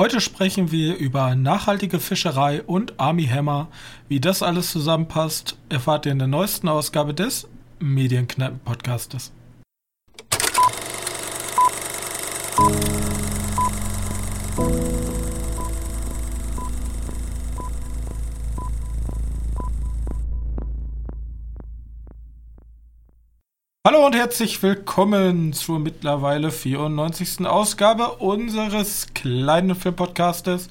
Heute sprechen wir über nachhaltige Fischerei und Army Hammer. Wie das alles zusammenpasst, erfahrt ihr in der neuesten Ausgabe des Medienkneipen-Podcastes. Und herzlich willkommen zur mittlerweile 94. Ausgabe unseres kleinen Filmpodcastes.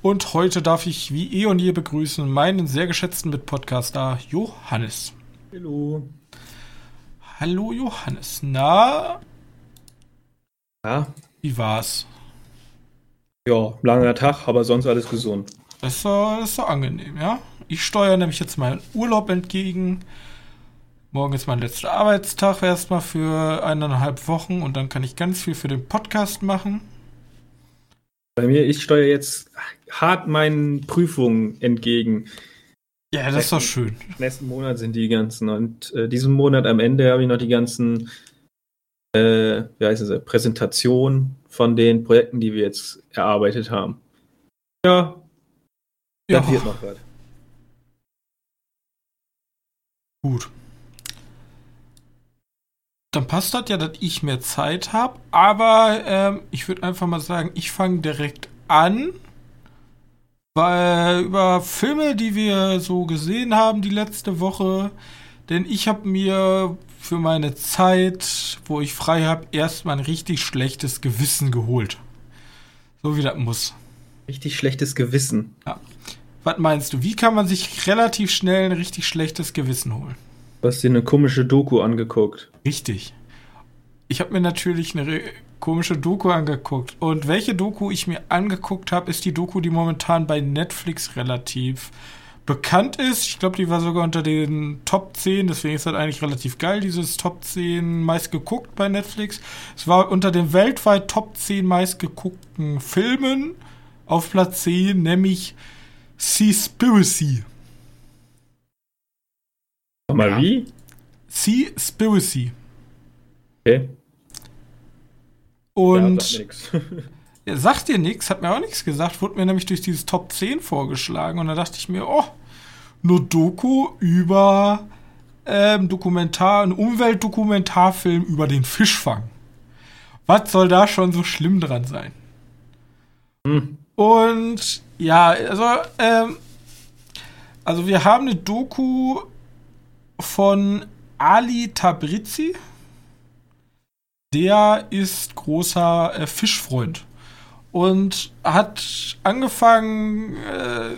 Und heute darf ich wie eh und je begrüßen meinen sehr geschätzten Mitpodcaster Johannes. Hallo. Hallo Johannes. Na? Ja? Wie war's? Ja, langer Tag, aber sonst alles gesund. Das ist so, das ist so angenehm, ja? Ich steuere nämlich jetzt meinen Urlaub entgegen. Morgen ist mein letzter Arbeitstag erstmal für eineinhalb Wochen und dann kann ich ganz viel für den Podcast machen. Bei mir, ich steuere jetzt hart meinen Prüfungen entgegen. Ja, das ist doch schön. Nächsten Monat sind die ganzen und äh, diesen Monat am Ende habe ich noch die ganzen äh, wie heißt es, Präsentationen von den Projekten, die wir jetzt erarbeitet haben. Ja, ja. noch was. Gut dann passt das ja, dass ich mehr Zeit habe. Aber ähm, ich würde einfach mal sagen, ich fange direkt an. Weil über Filme, die wir so gesehen haben die letzte Woche. Denn ich habe mir für meine Zeit, wo ich frei habe, erstmal ein richtig schlechtes Gewissen geholt. So wie das muss. Richtig schlechtes Gewissen. Ja. Was meinst du? Wie kann man sich relativ schnell ein richtig schlechtes Gewissen holen? Du hast dir eine komische Doku angeguckt. Richtig. Ich habe mir natürlich eine komische Doku angeguckt. Und welche Doku ich mir angeguckt habe, ist die Doku, die momentan bei Netflix relativ bekannt ist. Ich glaube, die war sogar unter den Top 10, deswegen ist das eigentlich relativ geil, dieses Top 10 meist geguckt bei Netflix. Es war unter den weltweit Top 10 meist geguckten Filmen auf Platz 10, nämlich Seaspiracy. Mal ja. wie? Seaspiracy. Okay. Und ja, er sagt dir nichts, hat mir auch nichts gesagt, wurde mir nämlich durch dieses Top 10 vorgeschlagen und da dachte ich mir, oh, nur Doku über ähm, Dokumentar, ein Umweltdokumentarfilm über den Fischfang. Was soll da schon so schlimm dran sein? Hm. Und ja, also, ähm, also wir haben eine Doku von Ali Tabrizi. Der ist großer äh, Fischfreund und hat angefangen, äh,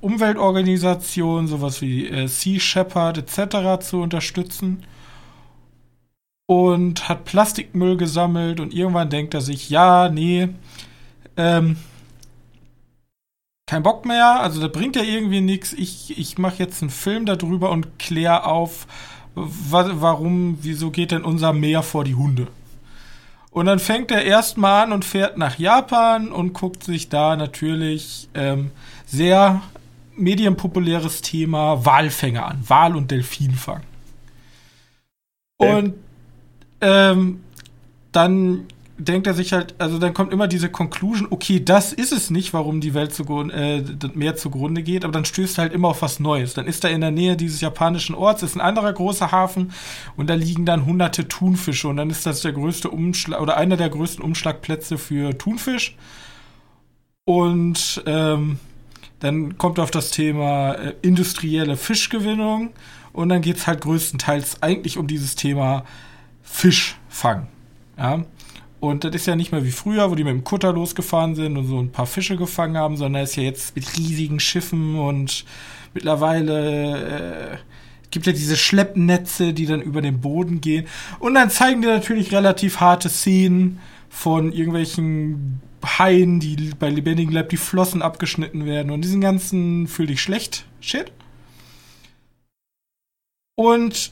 Umweltorganisationen, sowas wie äh, Sea Shepherd etc. zu unterstützen und hat Plastikmüll gesammelt und irgendwann denkt er sich, ja, nee, ähm, kein Bock mehr, also da bringt ja irgendwie nichts. Ich, ich mache jetzt einen Film darüber und kläre auf, warum, wieso geht denn unser Meer vor die Hunde? Und dann fängt er erstmal an und fährt nach Japan und guckt sich da natürlich ähm, sehr medienpopuläres Thema Walfänger an. Wal- und Delfinfang. Okay. Und ähm, dann denkt er sich halt, also dann kommt immer diese Conclusion, okay, das ist es nicht, warum die Welt zugrunde, äh, mehr zugrunde geht, aber dann stößt er halt immer auf was Neues. Dann ist er in der Nähe dieses japanischen Orts, ist ein anderer großer Hafen und da liegen dann hunderte Thunfische und dann ist das der größte Umschlag oder einer der größten Umschlagplätze für Thunfisch. Und ähm, dann kommt er auf das Thema äh, industrielle Fischgewinnung und dann geht es halt größtenteils eigentlich um dieses Thema Fischfang. Ja. Und das ist ja nicht mehr wie früher, wo die mit dem Kutter losgefahren sind und so ein paar Fische gefangen haben, sondern ist ja jetzt mit riesigen Schiffen und mittlerweile äh, gibt ja diese Schleppnetze, die dann über den Boden gehen. Und dann zeigen die natürlich relativ harte Szenen von irgendwelchen Haien, die bei lebendigem Leib die Flossen abgeschnitten werden und diesen ganzen fühl dich schlecht Shit. Und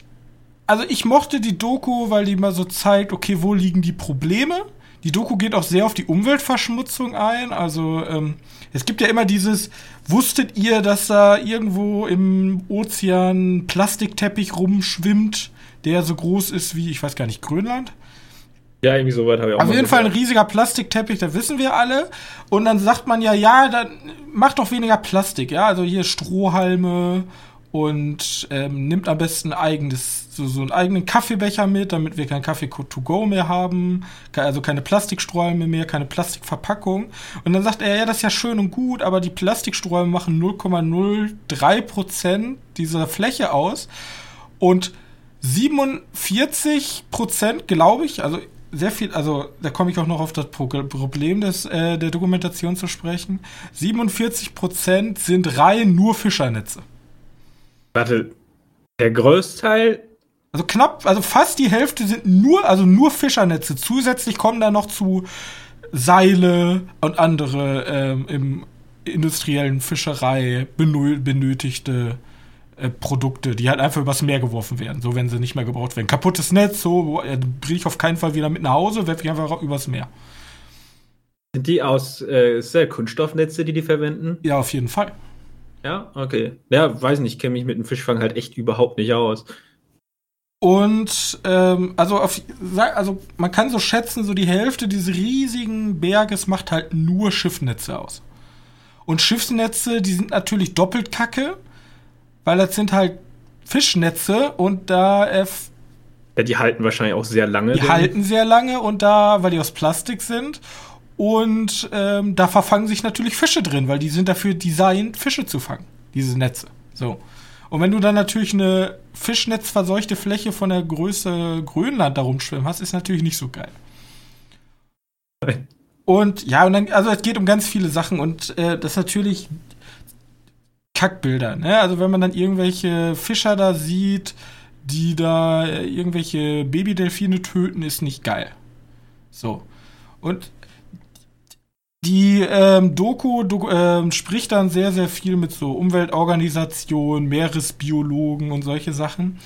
also ich mochte die Doku, weil die mal so zeigt, okay, wo liegen die Probleme? Die Doku geht auch sehr auf die Umweltverschmutzung ein. Also ähm, es gibt ja immer dieses, wusstet ihr, dass da irgendwo im Ozean Plastikteppich rumschwimmt, der so groß ist wie, ich weiß gar nicht, Grönland? Ja, irgendwie so weit habe ich auch Auf jeden Fall ein riesiger Plastikteppich, da wissen wir alle. Und dann sagt man ja, ja, dann mach doch weniger Plastik, ja. Also hier Strohhalme und ähm, nimmt am besten eigenes, so, so einen eigenen Kaffeebecher mit, damit wir keinen Kaffee to go mehr haben, also keine Plastikstrohhalme mehr, keine Plastikverpackung. Und dann sagt er, ja, das ist ja schön und gut, aber die Plastikstrohhalme machen 0,03 Prozent dieser Fläche aus und 47 Prozent, glaube ich, also sehr viel, also da komme ich auch noch auf das Problem des, äh, der Dokumentation zu sprechen. 47 Prozent sind rein nur Fischernetze. Warte, der Großteil. Also knapp, also fast die Hälfte sind nur, also nur Fischernetze. Zusätzlich kommen da noch zu Seile und andere ähm, im industriellen Fischerei benötigte äh, Produkte, die halt einfach übers Meer geworfen werden, so wenn sie nicht mehr gebraucht werden. Kaputtes Netz, so äh, bringe ich auf keinen Fall wieder mit nach Hause, werfe ich einfach übers Meer. Sind die aus äh, Kunststoffnetze, die die verwenden? Ja, auf jeden Fall. Ja, okay. Ja, weiß nicht, ich kenne mich mit dem Fischfang halt echt überhaupt nicht aus. Und ähm, also, auf, also man kann so schätzen, so die Hälfte dieses riesigen Berges macht halt nur Schiffnetze aus. Und Schiffsnetze, die sind natürlich doppelt kacke, weil das sind halt Fischnetze und da äh, ja, die halten wahrscheinlich auch sehr lange. Die denn. halten sehr lange und da, weil die aus Plastik sind und ähm, da verfangen sich natürlich Fische drin, weil die sind dafür designt, Fische zu fangen, diese Netze. So. Und wenn du dann natürlich eine fischnetzverseuchte Fläche von der Größe Grönland darum schwimmen hast, ist natürlich nicht so geil. Und ja, und dann, also es geht um ganz viele Sachen und äh, das ist natürlich Kackbilder, ne? Also wenn man dann irgendwelche Fischer da sieht, die da äh, irgendwelche Babydelfine töten, ist nicht geil. So. Und die ähm, Doku, Doku ähm, spricht dann sehr, sehr viel mit so Umweltorganisationen, Meeresbiologen und solche Sachen.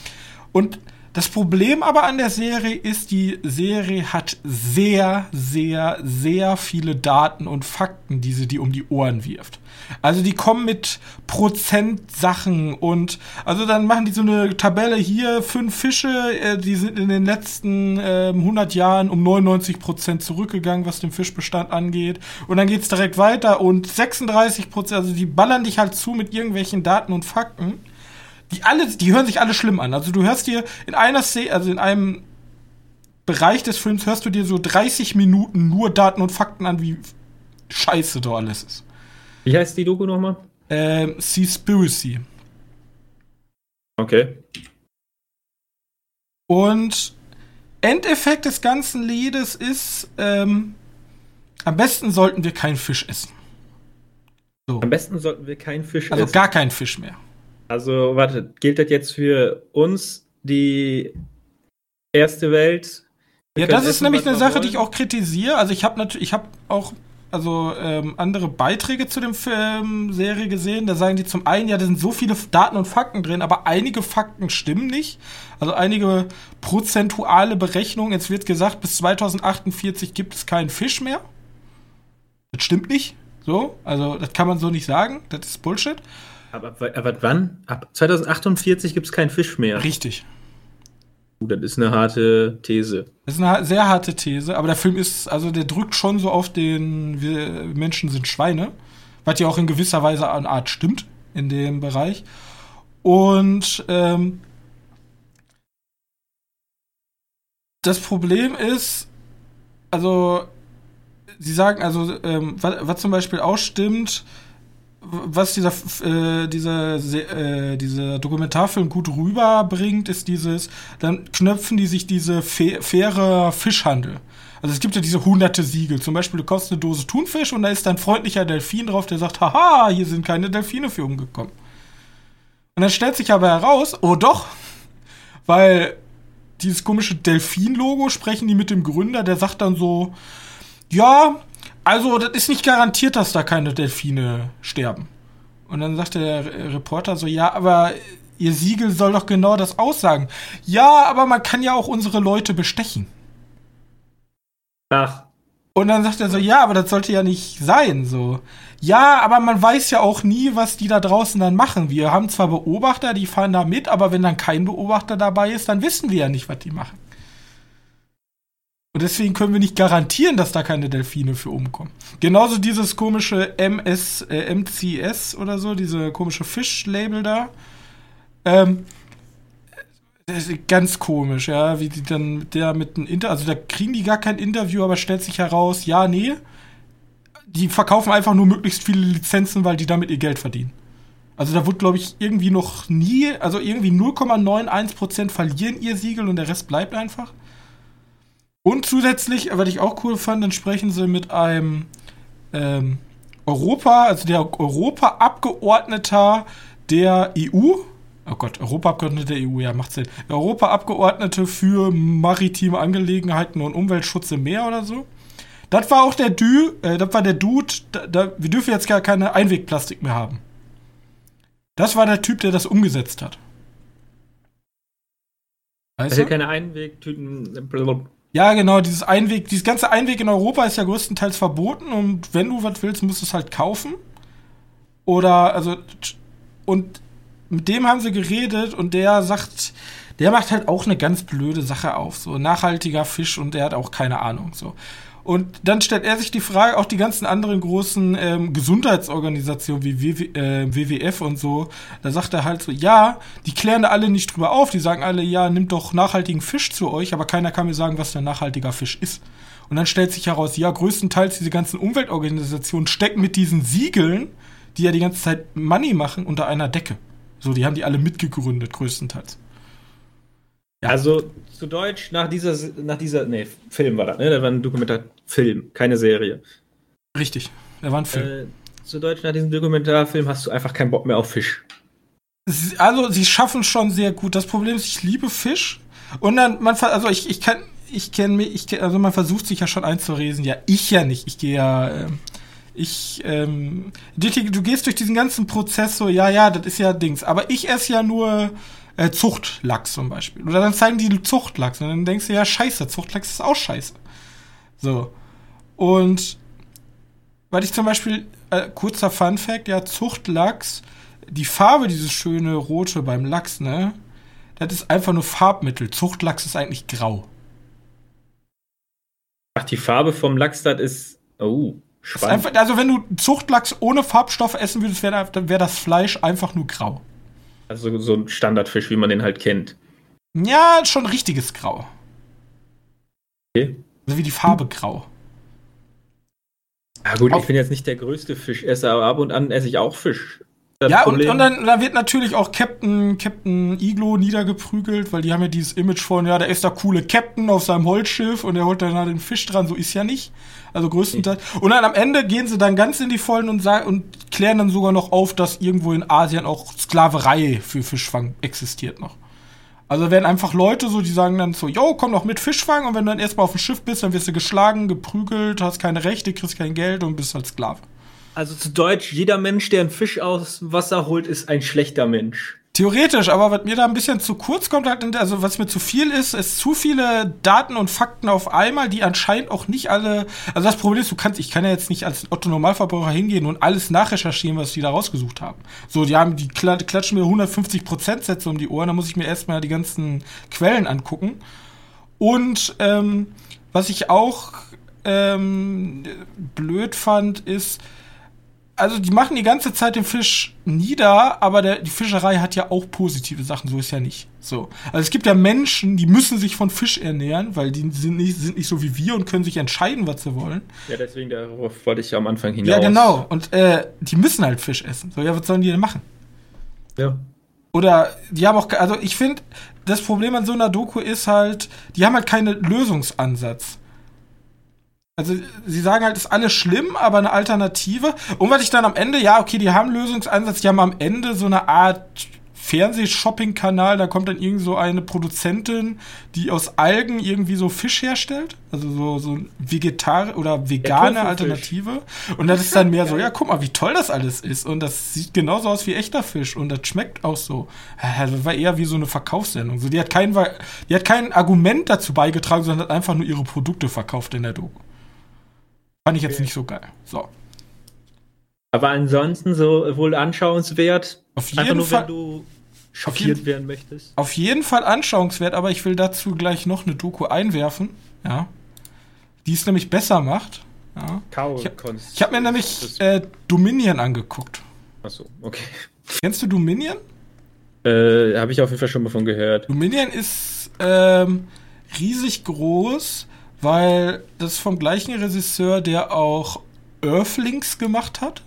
Und das Problem aber an der Serie ist, die Serie hat sehr, sehr, sehr viele Daten und Fakten, die sie dir um die Ohren wirft. Also die kommen mit Prozentsachen und also dann machen die so eine Tabelle hier, fünf Fische, äh, die sind in den letzten äh, 100 Jahren um 99 Prozent zurückgegangen, was den Fischbestand angeht. Und dann geht's direkt weiter und 36 Prozent, also die ballern dich halt zu mit irgendwelchen Daten und Fakten. Die alle, die hören sich alle schlimm an. Also du hörst dir in einer Szene, also in einem Bereich des Films hörst du dir so 30 Minuten nur Daten und Fakten an, wie scheiße da alles ist. Wie heißt die Doku nochmal? Ähm, Seaspiracy. Okay. Und Endeffekt des ganzen Liedes ist, ähm, am besten sollten wir keinen Fisch essen. So. Am besten sollten wir keinen Fisch also essen. Also gar keinen Fisch mehr. Also, warte, gilt das jetzt für uns, die erste Welt? Wir ja, das ist nämlich eine Sache, wollen? die ich auch kritisiere. Also ich habe natürlich, ich habe auch also ähm, andere Beiträge zu dem Film, Serie gesehen. Da sagen die zum einen, ja, da sind so viele Daten und Fakten drin, aber einige Fakten stimmen nicht. Also einige prozentuale Berechnungen. Jetzt wird gesagt, bis 2048 gibt es keinen Fisch mehr. Das stimmt nicht. So, also das kann man so nicht sagen. Das ist Bullshit. Aber, aber wann? Ab 2048 gibt es keinen Fisch mehr. Richtig. Uh, das ist eine harte These. Das ist eine sehr harte These, aber der Film ist, also der drückt schon so auf den, wir Menschen sind Schweine, was ja auch in gewisser Weise eine Art stimmt in dem Bereich. Und ähm, das Problem ist, also sie sagen, also ähm, was, was zum Beispiel auch stimmt, was dieser, äh, dieser, äh, dieser Dokumentarfilm gut rüberbringt, ist dieses, dann knöpfen die sich diese faire Fischhandel. Also es gibt ja diese hunderte Siegel. Zum Beispiel, du kaufst eine Dose Thunfisch und da ist dann freundlicher Delfin drauf, der sagt, haha, hier sind keine Delfine für umgekommen. Und dann stellt sich aber heraus, oh doch, weil dieses komische Delfin-Logo sprechen die mit dem Gründer, der sagt dann so, ja, also, das ist nicht garantiert, dass da keine Delfine sterben. Und dann sagt der Reporter so, ja, aber ihr Siegel soll doch genau das aussagen. Ja, aber man kann ja auch unsere Leute bestechen. Ach. Und dann sagt er so, ja, aber das sollte ja nicht sein, so. Ja, aber man weiß ja auch nie, was die da draußen dann machen. Wir haben zwar Beobachter, die fahren da mit, aber wenn dann kein Beobachter dabei ist, dann wissen wir ja nicht, was die machen. Und deswegen können wir nicht garantieren, dass da keine Delfine für umkommen. Genauso dieses komische MS, äh, MCS oder so, diese komische Fischlabel da. Ähm, ganz komisch, ja, wie die dann der mit einem Inter, also da kriegen die gar kein Interview, aber stellt sich heraus, ja, nee, die verkaufen einfach nur möglichst viele Lizenzen, weil die damit ihr Geld verdienen. Also da wird, glaube ich, irgendwie noch nie, also irgendwie 0,91% verlieren ihr Siegel und der Rest bleibt einfach. Und zusätzlich, was ich auch cool fand, dann sprechen sie mit einem ähm, Europa, also der Europa-Abgeordneter der EU. Oh Gott, Europa-Abgeordnete der EU, ja, macht Sinn. Europa-Abgeordnete für maritime Angelegenheiten und Umweltschutz im Meer oder so. Das war auch der Dü, äh, das war der Dude, da, da, wir dürfen jetzt gar keine Einwegplastik mehr haben. Das war der Typ, der das umgesetzt hat. Weißt also keine Einwegtüten. Ja, genau, dieses Einweg, dieses ganze Einweg in Europa ist ja größtenteils verboten und wenn du was willst, musst du es halt kaufen. Oder, also, und mit dem haben sie geredet und der sagt, der macht halt auch eine ganz blöde Sache auf, so nachhaltiger Fisch und der hat auch keine Ahnung, so. Und dann stellt er sich die Frage, auch die ganzen anderen großen ähm, Gesundheitsorganisationen wie WW, äh, WWF und so, da sagt er halt so, ja, die klären da alle nicht drüber auf, die sagen alle, ja, nimmt doch nachhaltigen Fisch zu euch, aber keiner kann mir sagen, was der nachhaltiger Fisch ist. Und dann stellt sich heraus, ja, größtenteils diese ganzen Umweltorganisationen stecken mit diesen Siegeln, die ja die ganze Zeit Money machen, unter einer Decke. So, die haben die alle mitgegründet, größtenteils. Ja. Also zu Deutsch, nach dieser, nach dieser, nee, Film war das, ne? Das war ein Dokumentarfilm, keine Serie. Richtig, der war ein Film. Äh, zu Deutsch, nach diesem Dokumentarfilm hast du einfach keinen Bock mehr auf Fisch. Also, sie schaffen schon sehr gut. Das Problem ist, ich liebe Fisch. Und dann, man, also ich, ich kann, ich kenne mich, ich, also man versucht sich ja schon einzuresen. Ja, ich ja nicht. Ich gehe ja, ähm, ich, ähm, du, du gehst durch diesen ganzen Prozess so, ja, ja, das ist ja Dings. Aber ich esse ja nur äh, Zuchtlachs zum Beispiel. Oder dann zeigen die Zuchtlachs und dann denkst du, ja, scheiße, Zuchtlachs ist auch scheiße. So. Und weil ich zum Beispiel, äh, kurzer Fun Fact, ja, Zuchtlachs, die Farbe, dieses schöne rote beim Lachs, ne, das ist einfach nur Farbmittel. Zuchtlachs ist eigentlich grau. Ach, die Farbe vom Lachs, das ist, oh, spannend. Ist einfach, also wenn du Zuchtlachs ohne Farbstoffe essen würdest, wäre wär das Fleisch einfach nur grau. Also so ein Standardfisch, wie man den halt kennt. Ja, schon richtiges Grau. Okay. Also wie die Farbe grau. Ja gut, Auf ich bin jetzt nicht der größte Fischesser, aber ab und an esse ich auch Fisch. Das ja, und, und, dann, dann wird natürlich auch Captain, Captain Iglo niedergeprügelt, weil die haben ja dieses Image von, ja, da ist der coole Captain auf seinem Holzschiff und der holt dann den Fisch dran, so ist ja nicht. Also größtenteils. Okay. Und dann am Ende gehen sie dann ganz in die Vollen und sagen und klären dann sogar noch auf, dass irgendwo in Asien auch Sklaverei für Fischfang existiert noch. Also werden einfach Leute so, die sagen dann so, yo, komm doch mit Fischfang und wenn du dann erstmal auf dem Schiff bist, dann wirst du geschlagen, geprügelt, hast keine Rechte, kriegst kein Geld und bist halt Sklave. Also zu Deutsch, jeder Mensch, der einen Fisch aus Wasser holt, ist ein schlechter Mensch. Theoretisch, aber was mir da ein bisschen zu kurz kommt, halt, also was mir zu viel ist, ist zu viele Daten und Fakten auf einmal, die anscheinend auch nicht alle. Also das Problem ist, du kannst, ich kann ja jetzt nicht als Otto Normalverbraucher hingehen und alles nachrecherchieren, was die da rausgesucht haben. So, die haben, die klatschen mir 150% Sätze um die Ohren, da muss ich mir erstmal die ganzen Quellen angucken. Und ähm, was ich auch ähm, blöd fand, ist, also die machen die ganze Zeit den Fisch nieder, aber der, die Fischerei hat ja auch positive Sachen, so ist ja nicht. So. Also es gibt ja Menschen, die müssen sich von Fisch ernähren, weil die sind nicht, sind nicht so wie wir und können sich entscheiden, was sie wollen. Ja, deswegen darauf wollte ich ja am Anfang hinaus. Ja, genau. Und äh, die müssen halt Fisch essen. So, ja, was sollen die denn machen? Ja. Oder die haben auch, also ich finde, das Problem an so einer Doku ist halt, die haben halt keinen Lösungsansatz. Also sie sagen halt, ist alles schlimm, aber eine Alternative. Und was ich dann am Ende, ja, okay, die haben Lösungsansatz, die haben am Ende so eine Art Fernsehshopping-Kanal, da kommt dann irgend so eine Produzentin, die aus Algen irgendwie so Fisch herstellt. Also so, so vegetare oder vegane Alternative. Und das ist dann mehr so, ja, guck mal, wie toll das alles ist. Und das sieht genauso aus wie echter Fisch. Und das schmeckt auch so. Das war eher wie so eine Verkaufssendung. So, die hat kein, die hat kein Argument dazu beigetragen, sondern hat einfach nur ihre Produkte verkauft in der Doku. Fand ich jetzt okay. nicht so geil. So. Aber ansonsten so wohl anschauenswert. Auf jeden nur, Fall. wenn du schockiert jeden, werden möchtest. Auf jeden Fall anschauenswert, aber ich will dazu gleich noch eine Doku einwerfen. Ja. die es nämlich besser macht. Ja. Ich habe hab mir nämlich äh, Dominion angeguckt. Achso, okay. Kennst du Dominion? Äh, habe ich auf jeden Fall schon mal von gehört. Dominion ist ähm, riesig groß, weil das ist vom gleichen Regisseur, der auch Earthlings gemacht hat.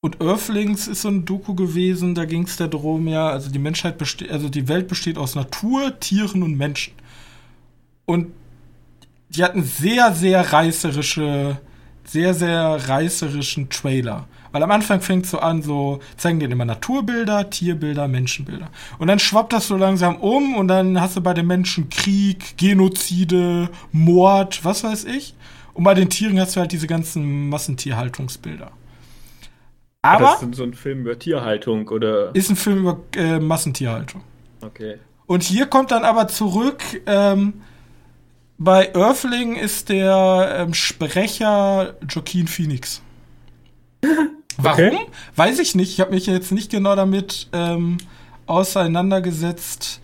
Und Earthlings ist so ein Doku gewesen, da ging es darum, ja, also die Menschheit besteht, also die Welt besteht aus Natur, Tieren und Menschen. Und die hatten sehr, sehr reißerische, sehr, sehr reißerischen Trailer. Weil am Anfang fängt so an, so zeigen dir immer Naturbilder, Tierbilder, Menschenbilder. Und dann schwappt das so langsam um und dann hast du bei den Menschen Krieg, Genozide, Mord, was weiß ich. Und bei den Tieren hast du halt diese ganzen Massentierhaltungsbilder. Aber. Das ist so ein Film über Tierhaltung oder. Ist ein Film über äh, Massentierhaltung. Okay. Und hier kommt dann aber zurück, ähm, bei Earthling ist der ähm, Sprecher Joaquin Phoenix. Warum? Okay. Weiß ich nicht. Ich habe mich jetzt nicht genau damit ähm, auseinandergesetzt,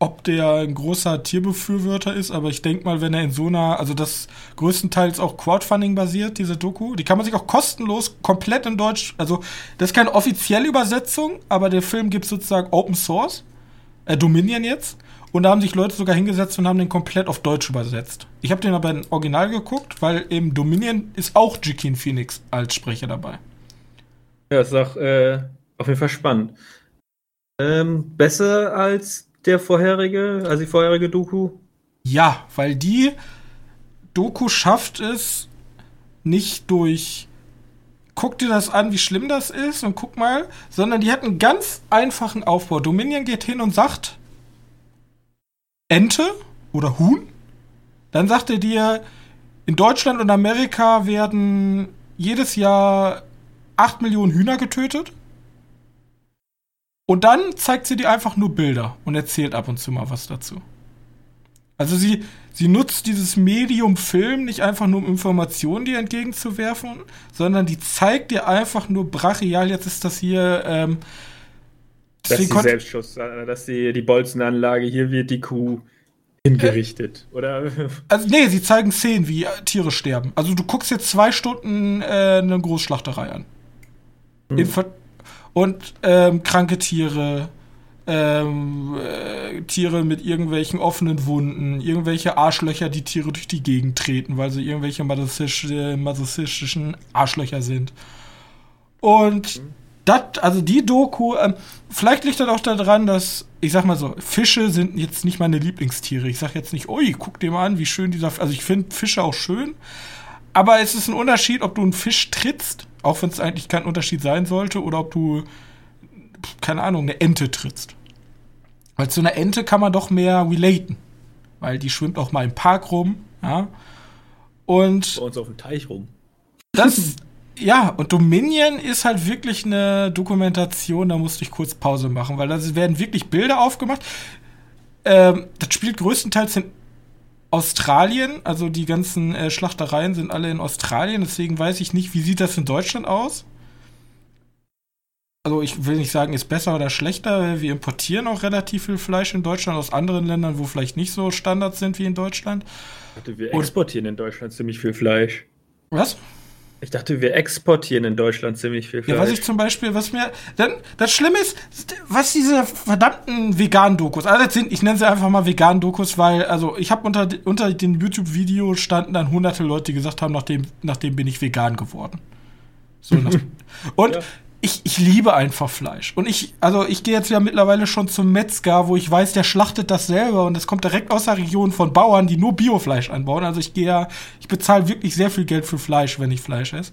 ob der ein großer Tierbefürworter ist, aber ich denke mal, wenn er in so einer, also das größtenteils auch Crowdfunding basiert, diese Doku, die kann man sich auch kostenlos komplett in Deutsch, also das ist keine offizielle Übersetzung, aber der Film gibt sozusagen Open Source, äh, Dominion jetzt. Und da haben sich Leute sogar hingesetzt und haben den komplett auf Deutsch übersetzt. Ich habe den aber in Original geguckt, weil im Dominion ist auch Jikin Phoenix als Sprecher dabei. Ja, ist auch äh, auf jeden Fall spannend. Ähm, besser als der vorherige, also die vorherige Doku? Ja, weil die Doku schafft es nicht durch guck dir das an, wie schlimm das ist und guck mal, sondern die hat einen ganz einfachen Aufbau. Dominion geht hin und sagt, Ente oder Huhn. Dann sagt er dir, in Deutschland und Amerika werden jedes Jahr 8 Millionen Hühner getötet. Und dann zeigt sie dir einfach nur Bilder und erzählt ab und zu mal was dazu. Also sie, sie nutzt dieses Medium Film nicht einfach nur, um Informationen dir entgegenzuwerfen, sondern die zeigt dir einfach nur brachial, jetzt ist das hier ähm, dass die Selbstschuss, äh, dass die, die Bolzenanlage, hier wird die Kuh hingerichtet, äh, oder? Also, nee, sie zeigen Szenen, wie Tiere sterben. Also, du guckst jetzt zwei Stunden äh, eine Großschlachterei an. Hm. Und ähm, kranke Tiere, ähm, äh, Tiere mit irgendwelchen offenen Wunden, irgendwelche Arschlöcher, die Tiere durch die Gegend treten, weil sie irgendwelche masochistischen Arschlöcher sind. Und hm das, also die Doku, ähm, vielleicht liegt das auch daran, dass, ich sag mal so, Fische sind jetzt nicht meine Lieblingstiere. Ich sag jetzt nicht, ui, guck dir mal an, wie schön dieser, also ich finde Fische auch schön, aber es ist ein Unterschied, ob du einen Fisch trittst, auch wenn es eigentlich kein Unterschied sein sollte, oder ob du, keine Ahnung, eine Ente trittst. Weil zu einer Ente kann man doch mehr relaten, weil die schwimmt auch mal im Park rum, ja. Und. Bei uns auf dem Teich rum. Das, ja, und Dominion ist halt wirklich eine Dokumentation, da musste ich kurz Pause machen, weil da werden wirklich Bilder aufgemacht. Ähm, das spielt größtenteils in Australien, also die ganzen äh, Schlachtereien sind alle in Australien, deswegen weiß ich nicht, wie sieht das in Deutschland aus? Also ich will nicht sagen, ist besser oder schlechter. Wir importieren auch relativ viel Fleisch in Deutschland aus anderen Ländern, wo vielleicht nicht so Standards sind wie in Deutschland. Wir exportieren in Deutschland ziemlich viel Fleisch. Was? Ich dachte, wir exportieren in Deutschland ziemlich viel Fleisch. Ja, was ich zum Beispiel, was mir. Dann, das Schlimme ist, was diese verdammten Vegan-Dokus, also sind, ich nenne sie einfach mal Vegan-Dokus, weil, also ich habe unter, unter den YouTube-Videos standen dann hunderte Leute, die gesagt haben, nachdem, nachdem bin ich vegan geworden. So, nach, und ja ich, ich liebe einfach Fleisch. Und ich, also ich gehe jetzt ja mittlerweile schon zum Metzger, wo ich weiß, der schlachtet das selber und das kommt direkt aus der Region von Bauern, die nur Biofleisch anbauen. Also ich gehe ja, ich bezahle wirklich sehr viel Geld für Fleisch, wenn ich Fleisch esse.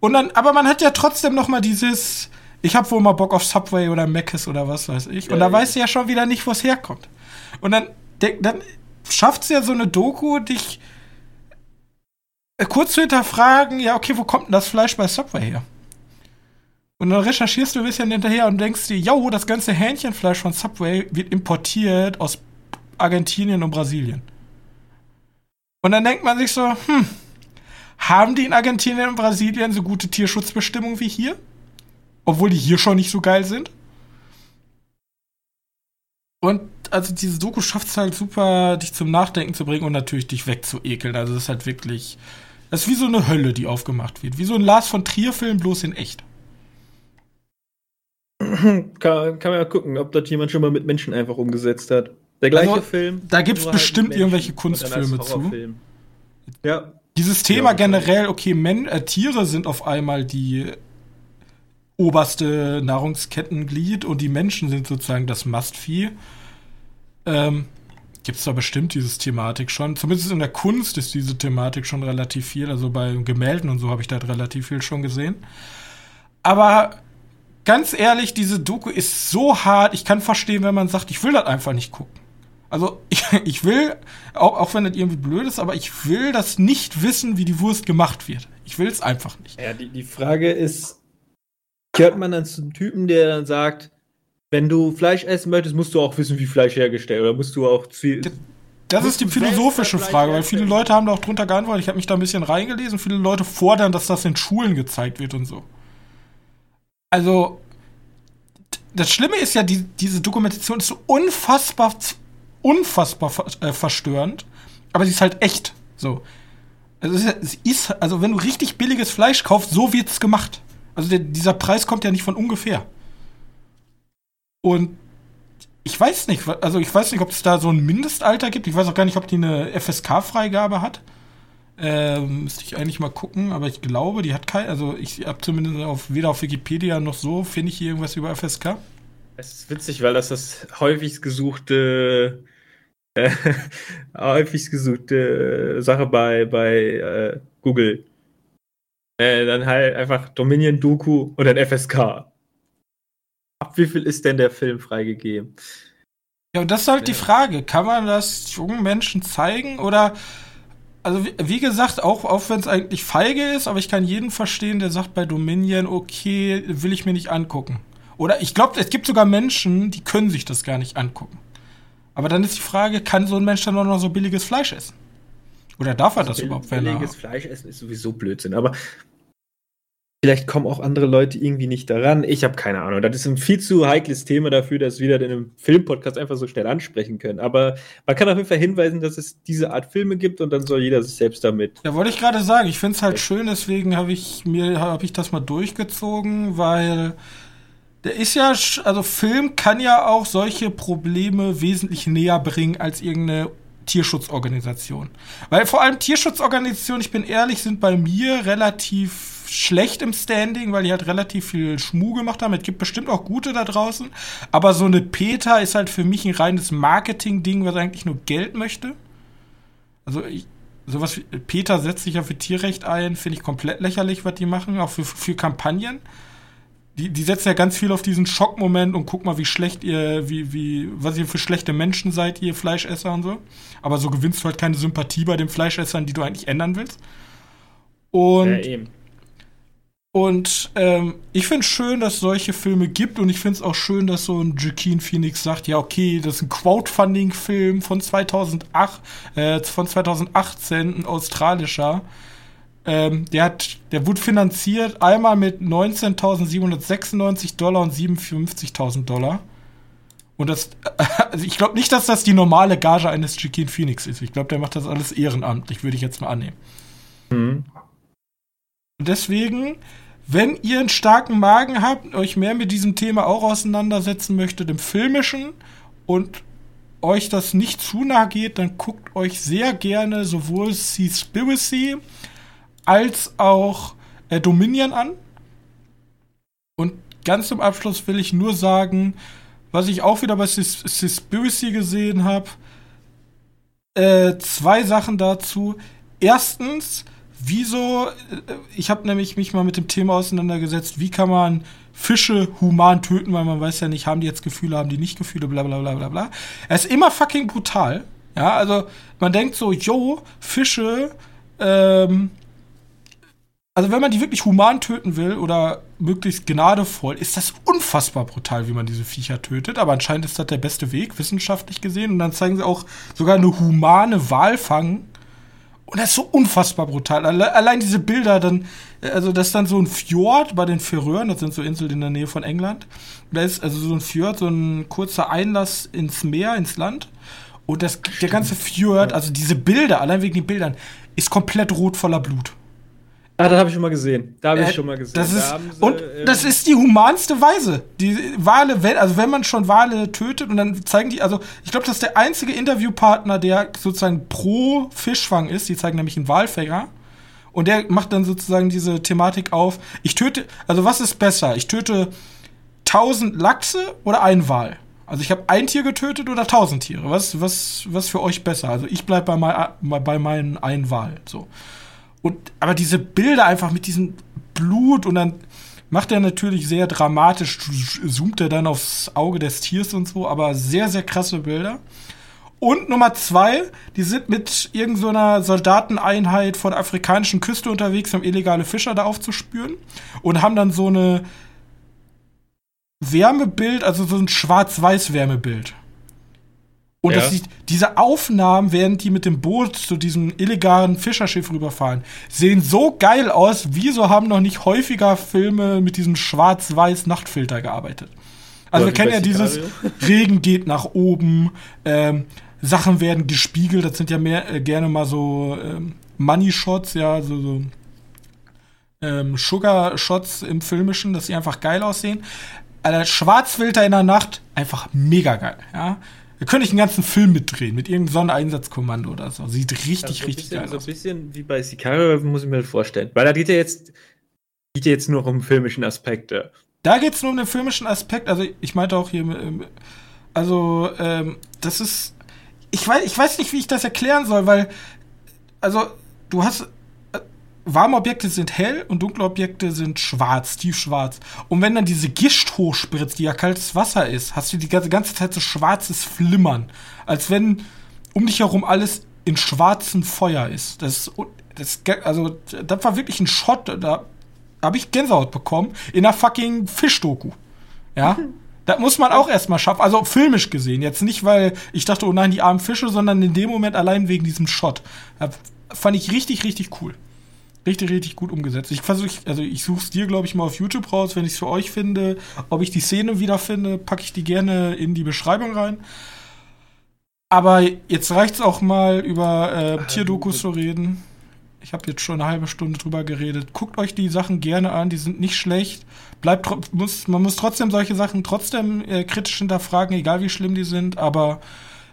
Und dann, aber man hat ja trotzdem noch mal dieses, ich habe wohl mal Bock auf Subway oder Mc's oder was weiß ich. Und da weißt du ja schon wieder nicht, wo es herkommt. Und dann, dann schafft es ja so eine Doku, dich kurz zu hinterfragen, ja, okay, wo kommt denn das Fleisch bei Subway her? Und dann recherchierst du ein bisschen hinterher und denkst dir, yo, das ganze Hähnchenfleisch von Subway wird importiert aus Argentinien und Brasilien. Und dann denkt man sich so, hm, haben die in Argentinien und Brasilien so gute Tierschutzbestimmungen wie hier? Obwohl die hier schon nicht so geil sind? Und also diese Doku schafft es halt super, dich zum Nachdenken zu bringen und natürlich dich wegzuekeln. Also das ist halt wirklich, das ist wie so eine Hölle, die aufgemacht wird. Wie so ein Lars von Trier-Film, bloß in echt. Kann, kann man ja gucken, ob das jemand schon mal mit Menschen einfach umgesetzt hat. Der gleiche also, Film. Da gibt es halt bestimmt halt irgendwelche Kunstfilme zu. Ja. Dieses Thema ja, generell, okay, Men äh, Tiere sind auf einmal die oberste Nahrungskettenglied und die Menschen sind sozusagen das Mastvieh. Ähm, Gibt es da bestimmt diese Thematik schon? Zumindest in der Kunst ist diese Thematik schon relativ viel. Also bei Gemälden und so habe ich da relativ viel schon gesehen. Aber ganz ehrlich, diese Doku ist so hart. Ich kann verstehen, wenn man sagt, ich will das einfach nicht gucken. Also ich, ich will, auch, auch wenn das irgendwie blöd ist, aber ich will das nicht wissen, wie die Wurst gemacht wird. Ich will es einfach nicht. Ja, die, die Frage ist, gehört man dann zum Typen, der dann sagt, wenn du Fleisch essen möchtest, musst du auch wissen, wie Fleisch hergestellt oder musst du auch zu, das ist die philosophische Frage, weil viele Leute haben da auch drunter geantwortet. Ich habe mich da ein bisschen reingelesen. Viele Leute fordern, dass das in Schulen gezeigt wird und so. Also, das Schlimme ist ja, die, diese Dokumentation ist so unfassbar, unfassbar äh, verstörend, aber sie ist halt echt. So. Also, es ist, also, wenn du richtig billiges Fleisch kaufst, so wird es gemacht. Also, der, dieser Preis kommt ja nicht von ungefähr. Und ich weiß nicht, also ich weiß nicht, ob es da so ein Mindestalter gibt. Ich weiß auch gar nicht, ob die eine FSK-Freigabe hat. Ähm, müsste ich eigentlich mal gucken, aber ich glaube, die hat kein, also ich habe zumindest auf, weder auf Wikipedia noch so, finde ich hier irgendwas über FSK. Es ist witzig, weil das das häufigst gesuchte, äh, häufigst gesuchte Sache bei, bei äh, Google. Äh, dann halt einfach Dominion Doku und dann FSK. Ab wie viel ist denn der Film freigegeben? Ja, und das ist halt ja. die Frage. Kann man das jungen Menschen zeigen oder also wie, wie, gesagt, auch, auch wenn es eigentlich feige ist, aber ich kann jeden verstehen, der sagt bei Dominion, okay, will ich mir nicht angucken. Oder ich glaube, es gibt sogar Menschen, die können sich das gar nicht angucken. Aber dann ist die Frage, kann so ein Mensch dann auch noch so billiges Fleisch essen? Oder darf er also das überhaupt, wenn er... Billiges Fleisch essen ist sowieso Blödsinn, aber Vielleicht kommen auch andere Leute irgendwie nicht daran. Ich habe keine Ahnung. Das ist ein viel zu heikles Thema dafür, dass wir das in einem Filmpodcast einfach so schnell ansprechen können. Aber man kann auf jeden Fall hinweisen, dass es diese Art Filme gibt und dann soll jeder sich selbst damit. Ja, wollte ich gerade sagen. Ich finde es halt schön, deswegen habe ich mir habe ich das mal durchgezogen, weil der ist ja, also Film kann ja auch solche Probleme wesentlich näher bringen als irgendeine Tierschutzorganisation. Weil vor allem Tierschutzorganisationen, ich bin ehrlich, sind bei mir relativ schlecht im Standing, weil die halt relativ viel Schmuh gemacht haben. Es gibt bestimmt auch gute da draußen. Aber so eine Peter ist halt für mich ein reines Marketing-Ding, was eigentlich nur Geld möchte. Also ich, sowas wie Peter setzt sich ja für Tierrecht ein, finde ich komplett lächerlich, was die machen, auch für, für Kampagnen. Die, die setzen ja ganz viel auf diesen Schockmoment und guck mal, wie schlecht ihr, wie, wie, was ihr für schlechte Menschen seid, ihr Fleischesser und so. Aber so gewinnst du halt keine Sympathie bei den Fleischessern, die du eigentlich ändern willst. Und ja. Und ähm, ich finde es schön, dass solche Filme gibt und ich finde es auch schön, dass so ein Joaquin Phoenix sagt, ja okay, das ist ein Crowdfunding-Film von 2008, äh, von 2018, ein australischer. Ähm, der hat, der wurde finanziert einmal mit 19.796 Dollar und 57.000 Dollar. Und das, also ich glaube nicht, dass das die normale Gage eines Joaquin Phoenix ist. Ich glaube, der macht das alles ehrenamtlich, würde ich jetzt mal annehmen. Mhm. Deswegen, wenn ihr einen starken Magen habt, euch mehr mit diesem Thema auch auseinandersetzen möchtet im Filmischen und euch das nicht zu nah geht, dann guckt euch sehr gerne sowohl Seaspiracy als auch äh, Dominion an. Und ganz zum Abschluss will ich nur sagen, was ich auch wieder bei Seaspiracy gesehen habe, äh, zwei Sachen dazu. Erstens, wieso, äh, ich habe nämlich mich mal mit dem Thema auseinandergesetzt, wie kann man Fische human töten, weil man weiß ja nicht, haben die jetzt Gefühle, haben die nicht Gefühle, bla bla bla bla bla. Er ist immer fucking brutal. Ja, also man denkt so, yo, Fische, ähm, also wenn man die wirklich human töten will oder möglichst gnadevoll, ist das unfassbar brutal, wie man diese Viecher tötet. Aber anscheinend ist das der beste Weg, wissenschaftlich gesehen. Und dann zeigen sie auch sogar eine humane Walfang Und das ist so unfassbar brutal. Alle, allein diese Bilder dann, also das ist dann so ein Fjord bei den Färöern, das sind so Inseln in der Nähe von England. Da ist also so ein Fjord, so ein kurzer Einlass ins Meer, ins Land. Und das, der ganze Fjord, also diese Bilder, allein wegen den Bildern, ist komplett rot voller Blut. Ah, das habe ich schon mal gesehen. Da habe ich Äh, schon mal gesehen. Das Da ist, haben sie, und ähm, das ist die humanste Weise. Die Wale, wenn, also wenn man schon Wale tötet und dann zeigen die, also ich glaube, das ist der einzige Interviewpartner, der sozusagen pro Fischfang ist. Die zeigen nämlich einen Walfänger. Und der macht dann sozusagen diese Thematik auf. Ich töte, also was ist besser? Ich töte 1000 Lachse oder einen Wal? Also ich habe ein Tier getötet oder 1000 Tiere. Was, was, was für euch besser? Also ich bleib bei, mein, bei meinen einen Wal. So. Und, aber diese Bilder einfach mit diesem Blut und dann macht er natürlich sehr dramatisch, zoomt er dann aufs Auge des Tiers und so, aber sehr, sehr krasse Bilder. Und Nummer zwei, die sind mit irgendeiner so Soldateneinheit von der afrikanischen Küste unterwegs, um illegale Fischer da aufzuspüren und haben dann so eine Wärmebild, also so ein Schwarz-Weiß-Wärmebild. Und Ja. das sieht, diese Aufnahmen, während die mit dem Boot zu diesem illegalen Fischerschiff rüberfahren, sehen so geil aus. Wieso haben noch nicht häufiger Filme mit diesem schwarz-weiß-Nachtfilter gearbeitet? Also wir kennen ja dieses. Regen geht nach oben, ähm, Sachen werden gespiegelt, das sind ja mehr äh, gerne mal so ähm, Money Shots, ja, so, so ähm, Sugar Shots im Filmischen, dass sie einfach geil aussehen. Alter, Schwarzfilter in der Nacht, einfach mega geil, ja. Da könnte ich einen ganzen Film mitdrehen, mit irgendeinem Sondereinsatzkommando oder so. Sieht richtig, Also so ein richtig bisschen, geil So ein aus. bisschen wie bei Sicario, muss ich mir vorstellen. Weil da geht ja jetzt, geht ja jetzt nur um filmischen Aspekte. Da geht es nur um den filmischen Aspekt. Also ich meinte auch hier, ähm, also ähm, das ist, ich weiß, ich weiß nicht, wie ich das erklären soll, weil, also du hast, warme Objekte sind hell und dunkle Objekte sind schwarz, tiefschwarz. Und wenn dann diese Gischt hochspritzt, die ja kaltes Wasser ist, hast du die ganze, Zeit so schwarzes Flimmern, als wenn um dich herum alles in schwarzem Feuer ist. Das, das, also das war wirklich ein Shot, da habe ich Gänsehaut bekommen in einer fucking Fischdoku. Ja? Das muss man auch erstmal schaffen. Also filmisch gesehen. Jetzt nicht, weil ich dachte, oh nein, die armen Fische, sondern in dem Moment allein wegen diesem Shot. Das fand ich richtig, richtig cool. Richtig, richtig gut umgesetzt. Ich versuche, also ich suche es dir, glaube ich, mal auf YouTube raus, wenn ich es für euch finde. Ob ich die Szene wiederfinde, packe ich die gerne in die Beschreibung rein. Aber jetzt reicht es auch mal über äh, Tierdokus zu reden. Ich habe jetzt schon eine halbe Stunde drüber geredet. Guckt euch die Sachen gerne an, die sind nicht schlecht. Bleibt muss, man muss trotzdem solche Sachen trotzdem äh, kritisch hinterfragen, egal wie schlimm die sind. Aber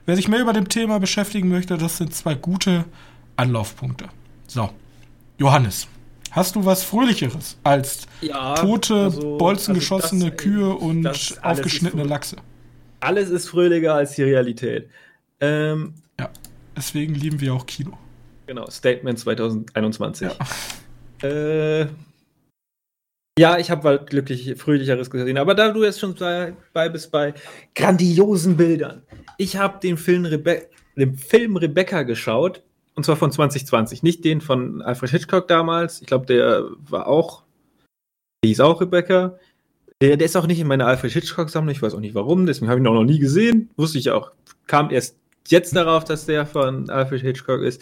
wer sich mehr über dem Thema beschäftigen möchte, das sind zwei gute Anlaufpunkte. So, Johannes, hast du was Fröhlicheres als Ja, tote, also- bolzengeschossene also das- Kühe und aufgeschnittene Lachse? Alles ist fröhlicher als die Realität. Ähm, Ja, deswegen lieben wir auch Kino. genau, Statement 2021. Ja. Äh, ja, ich habe halt glücklich fröhlicheres gesehen, aber da du jetzt schon bei, bei bist bei grandiosen Bildern. Ich habe den Film, Rebe den Film Rebecca geschaut und zwar von 2020, nicht den von Alfred Hitchcock damals. Ich glaube, der war auch, der hieß auch Rebecca. Der, der ist auch nicht in meiner Alfred Hitchcock-Sammlung. Ich weiß auch nicht warum, deswegen habe ich ihn auch noch nie gesehen. Wusste ich auch. Kam erst jetzt darauf, dass der von Alfred Hitchcock ist.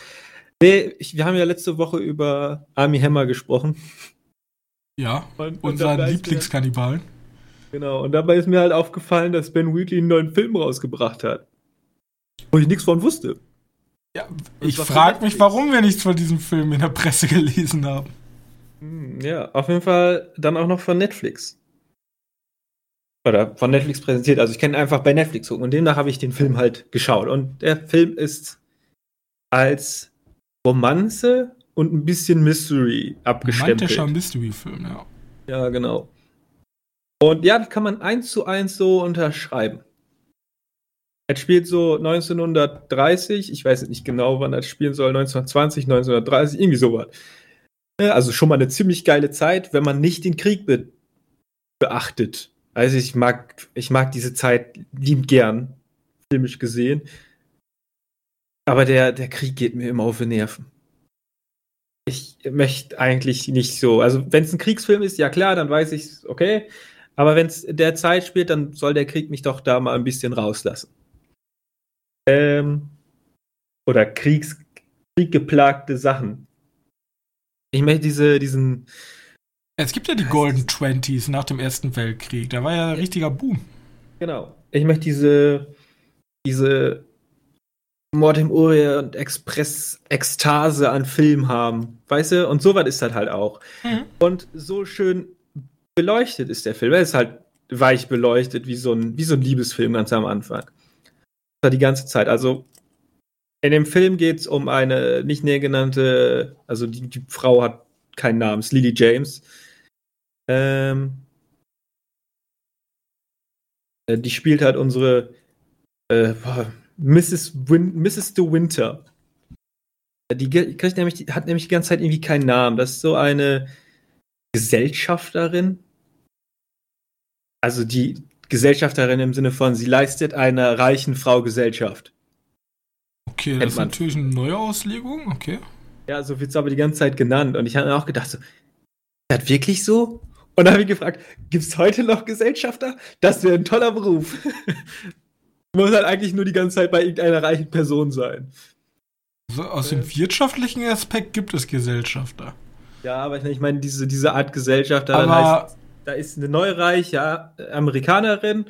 Nee, ich, wir haben ja letzte Woche über Army Hammer gesprochen. Ja, Und- unseren Lieblingskannibalen. Genau, und dabei ist mir halt aufgefallen, dass Ben Wheatley einen neuen Film rausgebracht hat. Wo ich nichts von wusste. Ja, ich frage mich, warum wir nichts von diesem Film in der Presse gelesen haben. Hm, Ja, auf jeden Fall dann auch noch von Netflix. Oder von Netflix präsentiert. Also ich kann einfach bei Netflix gucken. Und demnach habe ich den Film halt geschaut. Und der Film ist als Romanze und ein bisschen Mystery abgestempelt. Romantischer Mystery-Film, ja. Ja, genau. Und ja, das kann man eins zu eins so unterschreiben. Es spielt so 1930, ich weiß nicht genau, wann das spielen soll, 1920, 1930, irgendwie sowas. Ja, Also schon mal eine ziemlich geile Zeit, wenn man nicht den Krieg be beachtet. Also ich mag, ich mag diese Zeit lieb gern, filmisch gesehen. Aber der, der Krieg geht mir immer auf die Nerven. Ich möchte eigentlich nicht so. Also, wenn es ein Kriegsfilm ist, ja klar, dann weiß ich, okay. Aber wenn es der Zeit spielt, dann soll der Krieg mich doch da mal ein bisschen rauslassen. Ähm, oder Kriegs, krieggeplagte Sachen. Ich möchte diese, diesen. Es gibt ja die Golden Twenties nach dem Ersten Weltkrieg. Da war ja ein richtiger Boom. Genau. Ich möchte diese, diese Mord im Orient Express Ekstase an Film haben. Weißt du? Und sowas ist das halt auch. Mhm. Und so schön beleuchtet ist der Film. Er ist halt weich beleuchtet, wie so ein, wie so ein Liebesfilm ganz am Anfang. Die ganze Zeit. Also in dem Film geht es um eine nicht näher genannte, also die, die Frau hat keinen Namen, es ist Lily James. Ähm, äh, die spielt halt unsere äh, Mrs. Win Mrs. De Winter. Die, kriegt nämlich, die hat nämlich die ganze Zeit irgendwie keinen Namen. Das ist so eine Gesellschafterin. Also die Gesellschafterin im Sinne von, sie leistet einer reichen Frau Gesellschaft. Okay, das ist natürlich eine neue Auslegung, okay. Ja, so wird es aber die ganze Zeit genannt. Und ich habe mir auch gedacht, so, ist das wirklich so? Und dann habe ich gefragt, gibt es heute noch Gesellschafter? Das wäre ein toller Beruf. muss halt eigentlich nur die ganze Zeit bei irgendeiner reichen Person sein. Also aus dem wirtschaftlichen Aspekt gibt es Gesellschafter. Ja, aber ich meine, diese, diese Art Gesellschafter, aber heißt, da ist eine neureiche Amerikanerin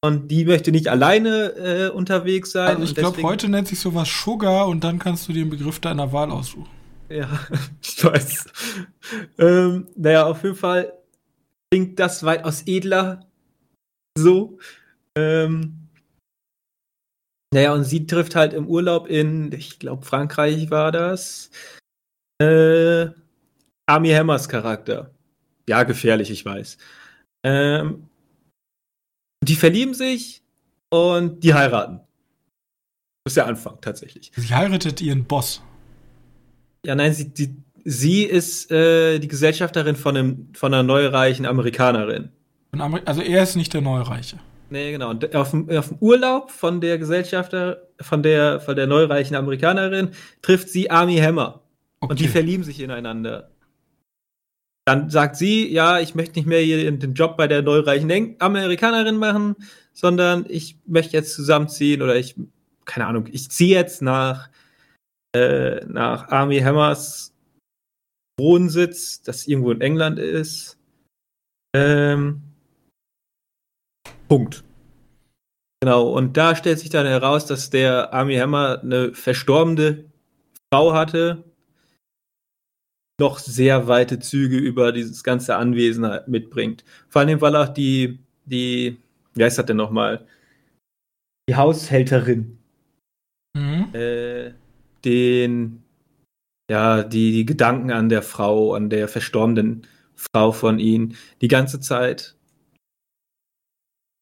und die möchte nicht alleine äh, unterwegs sein. Also ich glaube, heute nennt sich sowas Sugar und dann kannst du den Begriff deiner Wahl aussuchen. Ja, ich weiß. ähm, naja, auf jeden Fall klingt das weitaus edler so. Ähm, naja, und sie trifft halt im Urlaub in, ich glaube, Frankreich war das, äh, Army Hammers Charakter. Ja, gefährlich, ich weiß. Ähm, die verlieben sich und die heiraten. Das ist der Anfang tatsächlich. Sie heiratet ihren Boss. Ja, nein, sie, die, sie ist äh, die Gesellschafterin von, einem, von einer neureichen Amerikanerin. Also er ist nicht der Neureiche. Nee, genau. Und auf dem, auf dem Urlaub von der Gesellschafter, von der, von der neureichen Amerikanerin, trifft sie Army Hammer. Okay. Und die verlieben sich ineinander. Dann sagt sie, ja, ich möchte nicht mehr hier den Job bei der neureichen Amerikanerin machen, sondern ich möchte jetzt zusammenziehen oder ich, keine Ahnung, ich ziehe jetzt nach, äh, nach Army Hammers Wohnsitz, das irgendwo in England ist. Ähm, Punkt. Genau, und da stellt sich dann heraus, dass der Army Hammer eine verstorbene Frau hatte, noch sehr weite Züge über dieses ganze Anwesen mitbringt. Vor allem, weil auch die, die, wie heißt das denn nochmal? Die Haushälterin, mhm. äh, den, ja, die, die Gedanken an der Frau, an der verstorbenen Frau von ihnen, die ganze Zeit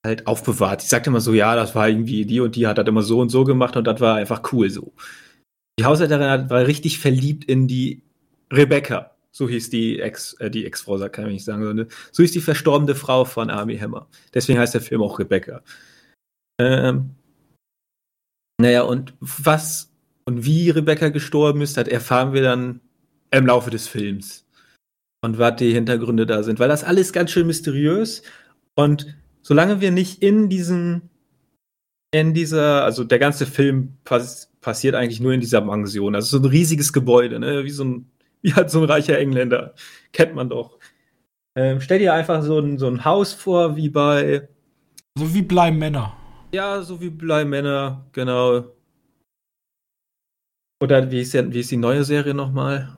halt aufbewahrt. Ich sagte immer so, ja, das war irgendwie die und die hat das immer so und so gemacht und das war einfach cool so. Die Haushälterin war richtig verliebt in die Rebecca. So hieß die Ex, äh, die Ex-Frau, kann ich nicht sagen, sondern so hieß die verstorbene Frau von Army Hammer. Deswegen heißt der Film auch Rebecca. Ähm, naja, und was und wie Rebecca gestorben ist, das erfahren wir dann im Laufe des Films. Und was die Hintergründe da sind, weil das alles ganz schön mysteriös und solange wir nicht in diesem, in dieser, also der ganze Film pass, passiert eigentlich nur in dieser Pension. Also so ein riesiges Gebäude, ne? wie so ein, wie halt so ein reicher Engländer. Kennt man doch. Ähm, stell dir einfach so ein, so ein Haus vor, wie bei. So wie Bleimänner. Ja, so wie Bleimänner, genau. Oder wie ist, der, wie ist die neue Serie nochmal?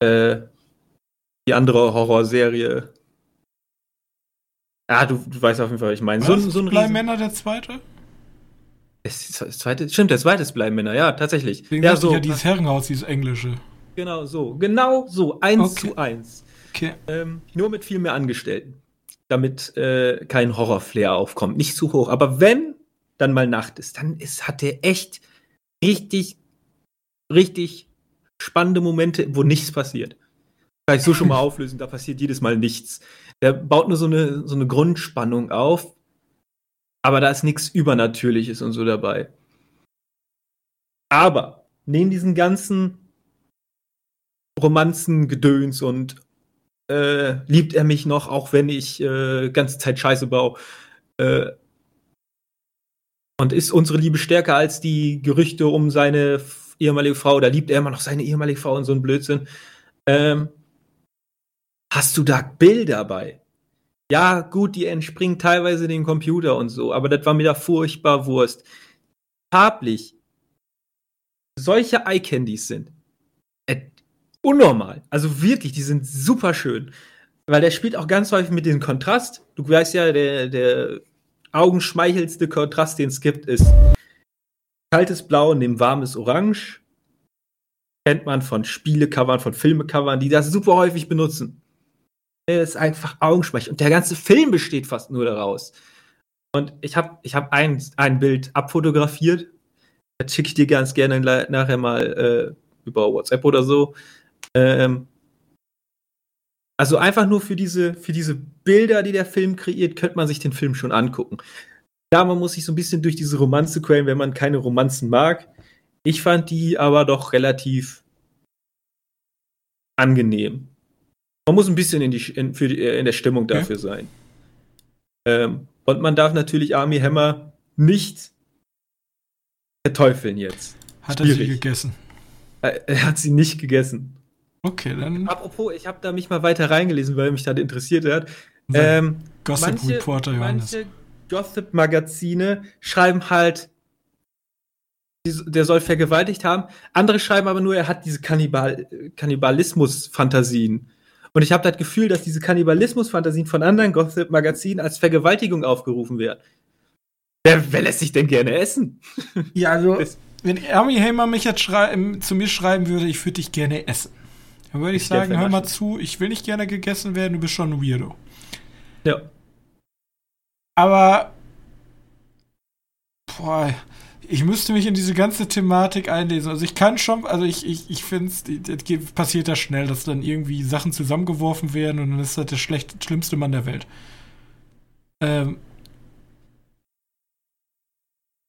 Äh, die andere Horrorserie. Ah, du, du weißt auf jeden Fall, was ich meine. So, so ein Bleimänner der zweite? Das zweite, stimmt, der zweite ist Bleimänner, ja, tatsächlich. Deswegen ja, so. ja dieses Herrenhaus, dieses englische. Genau so, genau so, eins okay. zu eins. Okay. Ähm, nur mit viel mehr Angestellten, damit äh, kein Horrorflair aufkommt. Nicht zu hoch, aber wenn dann mal Nacht ist, dann ist, hat der echt richtig, richtig spannende Momente, wo nichts passiert. Kann ich so schon mal auflösen, da passiert jedes Mal nichts. Der baut nur so eine, so eine Grundspannung auf, aber da ist nichts Übernatürliches und so dabei. Aber neben diesen ganzen Romanzen-Gedöns und äh, liebt er mich noch, auch wenn ich äh, ganze Zeit Scheiße baue. Äh, und ist unsere Liebe stärker als die Gerüchte um seine ehemalige Frau, da liebt er immer noch seine ehemalige Frau und so ein Blödsinn. Ähm, hast du da Bilder bei? Ja, gut, die entspringen teilweise dem Computer und so, aber das war mir da furchtbar Wurst. Farblich, solche Eye-Candies sind äh, unnormal. Also wirklich, die sind super schön. Weil der spielt auch ganz häufig mit dem Kontrast. Du weißt ja, der, der augenschmeichelste Kontrast, den es gibt, ist kaltes Blau neben warmes Orange. Kennt man von Spielecovern, von Filmecovern, die das super häufig benutzen. Ist einfach Augenschmeichelnd. Und der ganze Film besteht fast nur daraus. Und ich habe ich hab ein, ein Bild abfotografiert. Das schicke ich dir ganz gerne nachher mal äh, über WhatsApp oder so. Ähm, also einfach nur für diese, für diese Bilder, die der Film kreiert, könnte man sich den Film schon angucken. Ja, man muss sich so ein bisschen durch diese Romanze quälen, wenn man keine Romanzen mag. Ich fand die aber doch relativ angenehm. Man muss ein bisschen in, die, in, für die, in der Stimmung dafür ja. sein. Ähm, und man darf natürlich Army Hammer nicht verteufeln jetzt. Hat Schwierig. er sie gegessen? Er hat sie nicht gegessen. Okay, dann. Apropos, ich habe da mich mal weiter reingelesen, weil mich das interessiert hat. Ähm, Gossip manche, Reporter Johannes. Manche Gossip-Magazine schreiben halt, der soll vergewaltigt haben. Andere schreiben aber nur, er hat diese Kannibal Kannibalismus-Fantasien. Und ich habe das Gefühl, dass diese Kannibalismus-Fantasien von anderen Gossip-Magazinen als Vergewaltigung aufgerufen werden. Wer, wer, lässt sich denn gerne essen? Ja, also, wenn Army Hamer mich jetzt zu mir schreiben würde, ich würde dich gerne essen. Dann würde ich, ich sagen, hör mal zu, ich will nicht gerne gegessen werden, du bist schon ein Weirdo. Ja. Aber boah, ich müsste mich in diese ganze Thematik einlesen. Also ich kann schon, also ich, ich, ich finde es passiert da schnell, dass dann irgendwie Sachen zusammengeworfen werden und dann ist das der schlecht, schlimmste Mann der Welt. Ähm,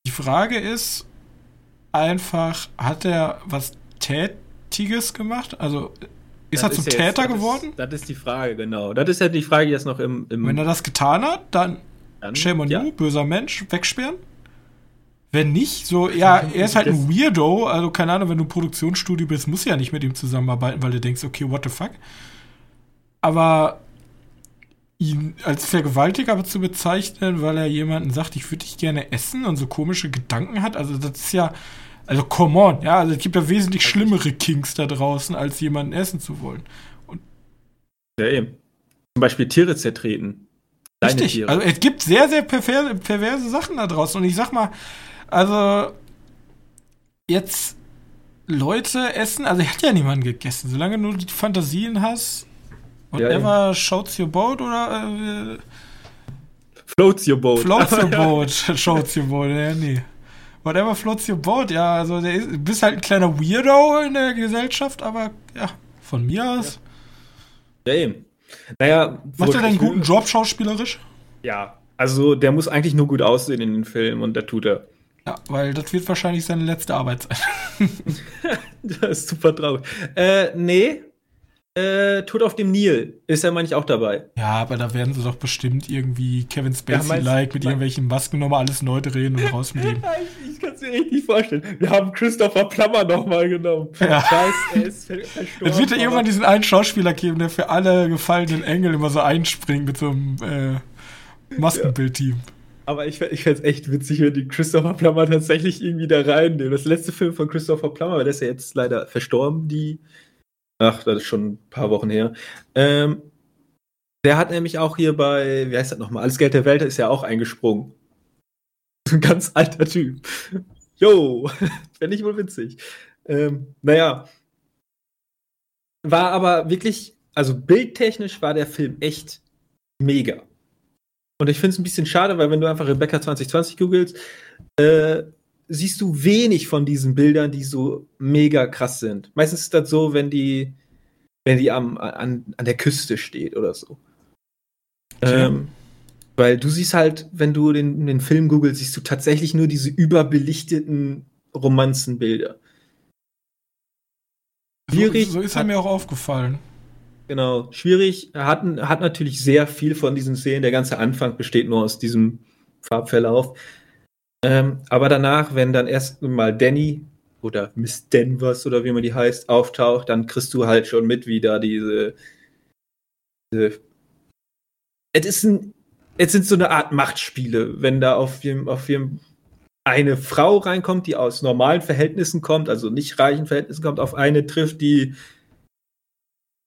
die Frage ist einfach, hat er was tät Tiges gemacht? Also ist das er zum ist Täter jetzt, geworden? Ist, das ist die Frage, genau. Das ist ja die Frage, die jetzt noch im. im Wenn er das getan hat, dann, dann Shame on ja. you, böser Mensch, wegsperren. Wenn nicht, so, ja, er ist halt ein Weirdo, also keine Ahnung, wenn du Produktionsstudio bist, musst du ja nicht mit ihm zusammenarbeiten, weil du denkst, okay, what the fuck. Aber ihn als Vergewaltiger zu bezeichnen, weil er jemanden sagt, ich würde dich gerne essen und so komische Gedanken hat, also das ist ja, also, come on, ja, also es gibt ja wesentlich schlimmere Kings da draußen, als jemanden essen zu wollen. Und ja, eben. Zum Beispiel Tiere zertreten. Deine richtig. Tiere. Also, es gibt sehr, sehr perverse, perverse Sachen da draußen. Und ich sag mal, also, jetzt Leute essen, also, er hat ja niemanden gegessen. Solange du die Fantasien hast, whatever ja, shouts your boat oder. Äh, floats your boat. Floats your boat, shouts your boat, ja, nee. Whatever floats your boat, ja, also du bist halt ein kleiner Weirdo in der Gesellschaft, aber ja, von mir aus. Ja, eben. Naja, macht er denn einen guten Job schauspielerisch? Ja, also der muss eigentlich nur gut aussehen in den Film und das tut er. Ja, weil das wird wahrscheinlich seine letzte Arbeit sein. das ist super traurig. Äh, nee, äh, Tod auf dem Nil ist ja manchmal auch dabei. Ja, aber da werden sie doch bestimmt irgendwie Kevin Spacey-like ja, mit irgendwelchen Masken nochmal alles neu drehen und raus mit ihm. ich, ich kann es mir richtig vorstellen. Wir haben Christopher Plummer nochmal genommen. Ja. Scheiß, er ist verstorben. Es wird ja irgendwann diesen einen Schauspieler geben, der für alle gefallenen Engel immer so einspringt mit so einem äh, Maskenbildteam. Ja. Aber ich, ich fände es echt witzig, wenn die Christopher Plummer tatsächlich irgendwie da reinnehmen. Das letzte Film von Christopher Plummer, der ist ja jetzt leider verstorben, die Ach, das ist schon ein paar Wochen her. Ähm, der hat nämlich auch hier bei, wie heißt das nochmal, Alles Geld der Welt ist ja auch eingesprungen. Ein ganz alter Typ. Jo, fände ich wohl witzig. Ähm, naja. War aber wirklich, also bildtechnisch war der Film echt mega. Und ich finde es ein bisschen schade, weil wenn du einfach Rebecca 2020 googelst, äh, siehst du wenig von diesen Bildern, die so mega krass sind. Meistens ist das so, wenn die, wenn die am, an, an der Küste steht oder so. Okay. Ähm, weil du siehst halt, wenn du den, den Film googelst, siehst du tatsächlich nur diese überbelichteten Romanzenbilder. So, so ist er mir auch aufgefallen. Genau, schwierig. Er hat, hat natürlich sehr viel von diesen Szenen. Der ganze Anfang besteht nur aus diesem Farbverlauf. Ähm, aber danach, wenn dann erst mal Danny oder Miss Denvers oder wie man die heißt, auftaucht, dann kriegst du halt schon mit, wie da diese. diese es ist ein. Es sind so eine Art Machtspiele, wenn da auf jedem, auf eine Frau reinkommt, die aus normalen Verhältnissen kommt, also nicht reichen Verhältnissen kommt, auf eine trifft, die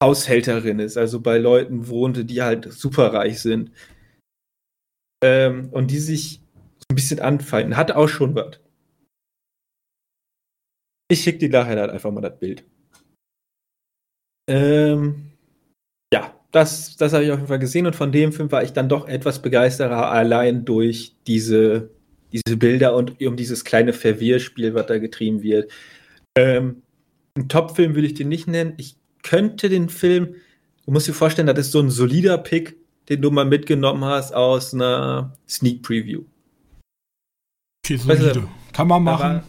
Haushälterin ist, also bei Leuten wohnte, die halt superreich sind. Ähm, und die sich so ein bisschen anfeinden. Hat auch schon was. Ich schicke dir nachher halt einfach mal das Bild. Ähm, ja, das, das habe ich auf jeden Fall gesehen und von dem Film war ich dann doch etwas begeisterter, allein durch diese, diese Bilder und um dieses kleine Verwirrspiel, was da getrieben wird. Ähm, ein Top-Film würde ich den nicht nennen. Ich könnte den Film, du musst dir vorstellen, das ist so ein solider Pick, den du mal mitgenommen hast aus einer Sneak Preview. Okay, solide. Weißt du, Kann man machen. War,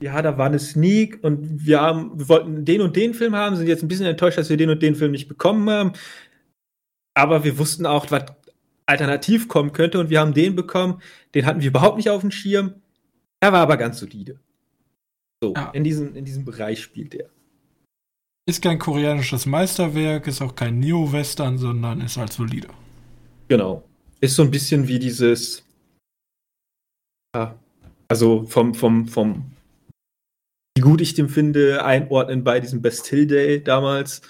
ja, da war eine Sneak und wir haben, wir wollten den und den Film haben, sind jetzt ein bisschen enttäuscht, dass wir den und den Film nicht bekommen haben. Aber wir wussten auch, was alternativ kommen könnte und wir haben den bekommen. Den hatten wir überhaupt nicht auf dem Schirm. Er war aber ganz solide. So, ja. in, diesem, in diesem Bereich spielt er. Ist kein koreanisches Meisterwerk, ist auch kein Neo-Western, sondern ist halt solide. Genau. Ist so ein bisschen wie dieses. Ja, also vom, vom, vom, wie gut ich den finde, einordnen bei diesem Bastille Day damals.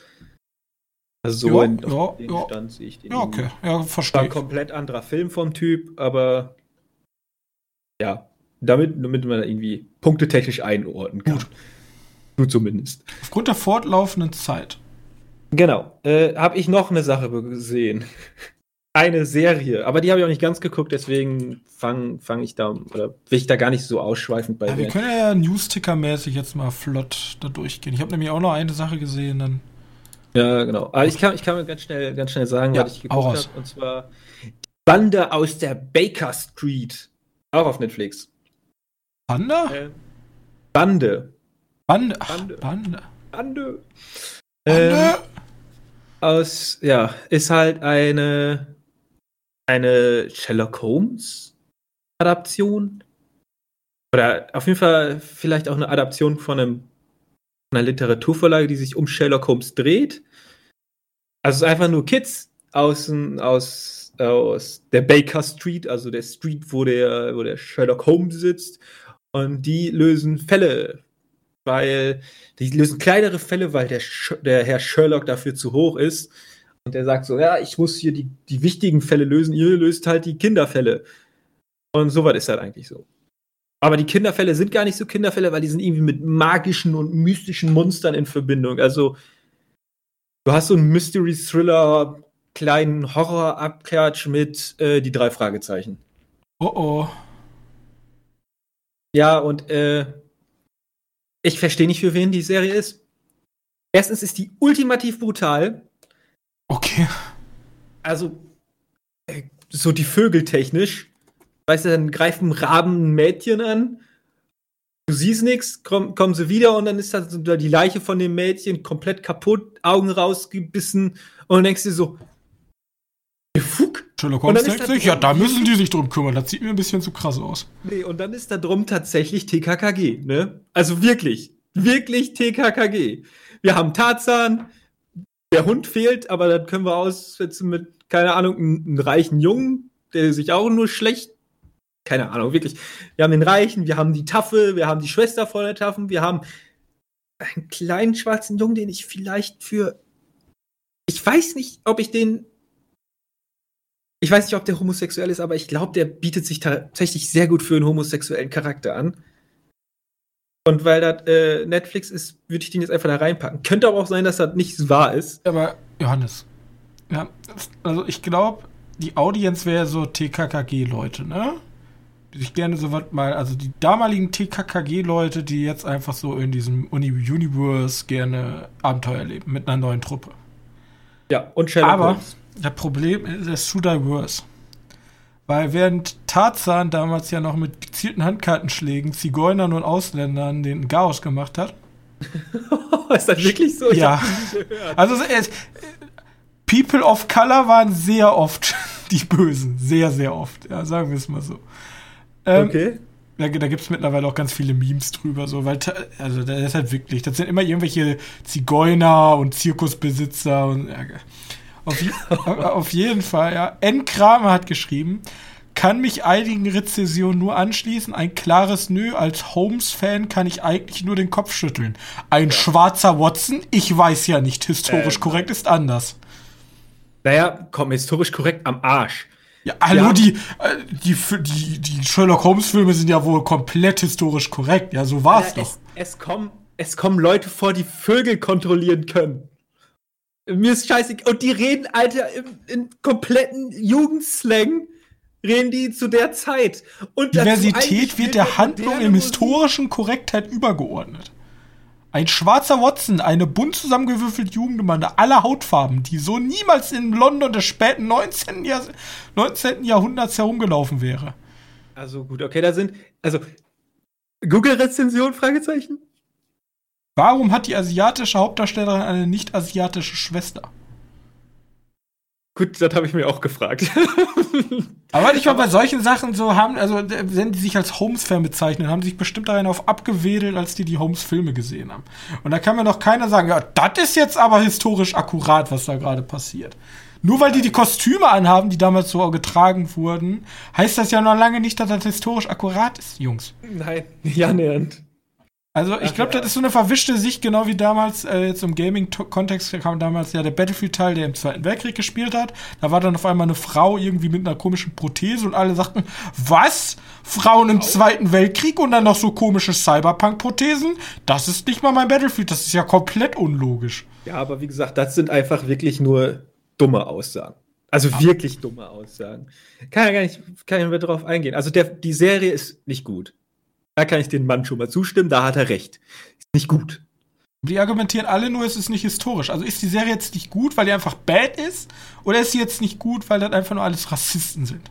Also so ja, in, ja, den ja. Stand sehe ich den. Ja, okay, ja, verstehe. War ein komplett anderer Film vom Typ, aber ja, damit, damit man irgendwie punktetechnisch einordnen kann. Gut. Du zumindest. Aufgrund der fortlaufenden Zeit. Genau. Äh, habe ich noch eine Sache gesehen. eine Serie, aber die habe ich auch nicht ganz geguckt, deswegen fange fang ich da, oder will ich da gar nicht so ausschweifend bei ja, Wir können ja Newsticker-mäßig jetzt mal flott da durchgehen. Ich habe nämlich auch noch eine Sache gesehen, dann. Ja, genau. Aber ich kann, ich kann mir ganz schnell, ganz schnell sagen, ja, was ich geguckt habe. Und zwar Bande aus der Baker Street. Auch auf Netflix. Bande? Äh, Bande. Bande. Bande. Bande. Bande. Ähm, aus, ja, ist halt eine, eine Sherlock Holmes Adaption. Oder auf jeden Fall vielleicht auch eine Adaption von, einem, von einer Literaturvorlage, die sich um Sherlock Holmes dreht. Also es ist einfach nur Kids aus, aus, aus der Baker Street, also der Street, wo der, wo der Sherlock Holmes sitzt. Und die lösen Fälle weil die lösen kleinere Fälle, weil der, der Herr Sherlock dafür zu hoch ist. Und der sagt so, ja, ich muss hier die, die wichtigen Fälle lösen, ihr löst halt die Kinderfälle. Und so was ist halt eigentlich so. Aber die Kinderfälle sind gar nicht so Kinderfälle, weil die sind irgendwie mit magischen und mystischen Monstern in Verbindung. Also, du hast so einen Mystery-Thriller, kleinen Horror-Abklatsch mit äh, die drei Fragezeichen. Oh oh. Ja, und äh, ich verstehe nicht, für wen die Serie ist. Erstens ist die ultimativ brutal. Okay. Also, äh, so die Vögel technisch. Weißt du, dann greifen Raben ein Mädchen an. Du siehst nichts, komm, kommen sie wieder und dann ist da die Leiche von dem Mädchen komplett kaputt, Augen rausgebissen und dann denkst du so, Fuck. Sherlock Holmes denkt sich, ja, da müssen die sich drum kümmern. Das sieht mir ein bisschen zu krass aus. Nee, und dann ist da drum tatsächlich TKKG, ne? Also wirklich, wirklich TKKG. Wir haben Tarzan, der Hund fehlt, aber dann können wir aussetzen mit, keine Ahnung, einem, einem reichen Jungen, der sich auch nur schlecht keine Ahnung, wirklich. Wir haben den Reichen, wir haben die Tafel, wir haben die Schwester von der Tafel, wir haben einen kleinen schwarzen Jungen, den ich vielleicht für. Ich weiß nicht, ob ich den ich weiß nicht, ob der homosexuell ist, aber ich glaube, der bietet sich tatsächlich sehr gut für einen homosexuellen Charakter an. Und weil das äh, Netflix ist, würde ich den jetzt einfach da reinpacken. Könnte aber auch sein, dass das nicht wahr ist. Aber Johannes, ja, also ich glaube, die Audience wäre so TKKG-Leute, ne? Die sich gerne so was mal, also die damaligen TKKG-Leute, die jetzt einfach so in diesem Uni Universe gerne Abenteuer erleben mit einer neuen Truppe. Ja, und Sherlock Aber Holmes. Das Problem ist, es ist zu diverse. Weil während Tarzan damals ja noch mit gezielten Handkartenschlägen Zigeunern und Ausländern den Chaos gemacht hat. ist das wirklich so? ja. Also es, People of Color waren sehr oft die Bösen. Sehr, sehr oft. Ja, sagen wir es mal so. Ähm, okay. da, da gibt es mittlerweile auch ganz viele Memes drüber, so, weil, also, das ist halt wirklich, das sind immer irgendwelche Zigeuner und Zirkusbesitzer und, ja, auf, auf jeden Fall, ja. N. Kramer hat geschrieben, kann mich einigen Rezessionen nur anschließen. Ein klares Nö. Als Holmes-Fan kann ich eigentlich nur den Kopf schütteln. Ein ja. schwarzer Watson? Ich weiß ja nicht. Historisch ähm, korrekt ist anders. Naja, komm, historisch korrekt am Arsch. Ja, hallo, ja. Die, äh, die, die, die Sherlock Holmes-Filme sind ja wohl komplett historisch korrekt. Ja, so war's ja, doch. Es, es, kommen, es kommen Leute vor, die Vögel kontrollieren können. Mir ist scheiße. Und die reden, Alter, in, in kompletten Jugendslang reden die zu der Zeit. Und Diversität wird der Handlung im historischen Korrektheit übergeordnet. Ein schwarzer Watson, eine bunt zusammengewürfelte Jugendgemeinde aller Hautfarben, die so niemals in London des späten 19. Jahr 19. Jahrhunderts herumgelaufen wäre. Also gut, okay, da sind, also Google-Rezension, Fragezeichen? Warum hat die asiatische Hauptdarstellerin eine nicht-asiatische Schwester? Gut, das habe ich mir auch gefragt. Aber ich mal, bei solchen Sachen so haben, also wenn die sich als Holmes-Fan bezeichnen, haben sich bestimmt darin auf abgewedelt, als die die Holmes-Filme gesehen haben. Und da kann mir doch keiner sagen, ja, das ist jetzt aber historisch akkurat, was da gerade passiert. Nur weil die die Kostüme anhaben, die damals so getragen wurden, heißt das ja noch lange nicht, dass das historisch akkurat ist, Jungs. Nein, ja, nähernd. Also ich glaube, das ist so eine verwischte Sicht, genau wie damals äh, jetzt im Gaming-Kontext kam damals ja der Battlefield-Teil, der im Zweiten Weltkrieg gespielt hat. Da war dann auf einmal eine Frau irgendwie mit einer komischen Prothese und alle sagten, was? Frauen im Zweiten Weltkrieg und dann noch so komische Cyberpunk-Prothesen? Das ist nicht mal mein Battlefield, das ist ja komplett unlogisch. Ja, aber wie gesagt, das sind einfach wirklich nur dumme Aussagen. Also ja. wirklich dumme Aussagen. Kann ja gar nicht, kann ja mehr drauf eingehen. Also der, die Serie ist nicht gut. Da kann ich den Mann schon mal zustimmen, da hat er recht. Ist nicht gut. Die argumentieren alle nur, es ist nicht historisch. Also ist die Serie jetzt nicht gut, weil die einfach bad ist? Oder ist sie jetzt nicht gut, weil das einfach nur alles Rassisten sind?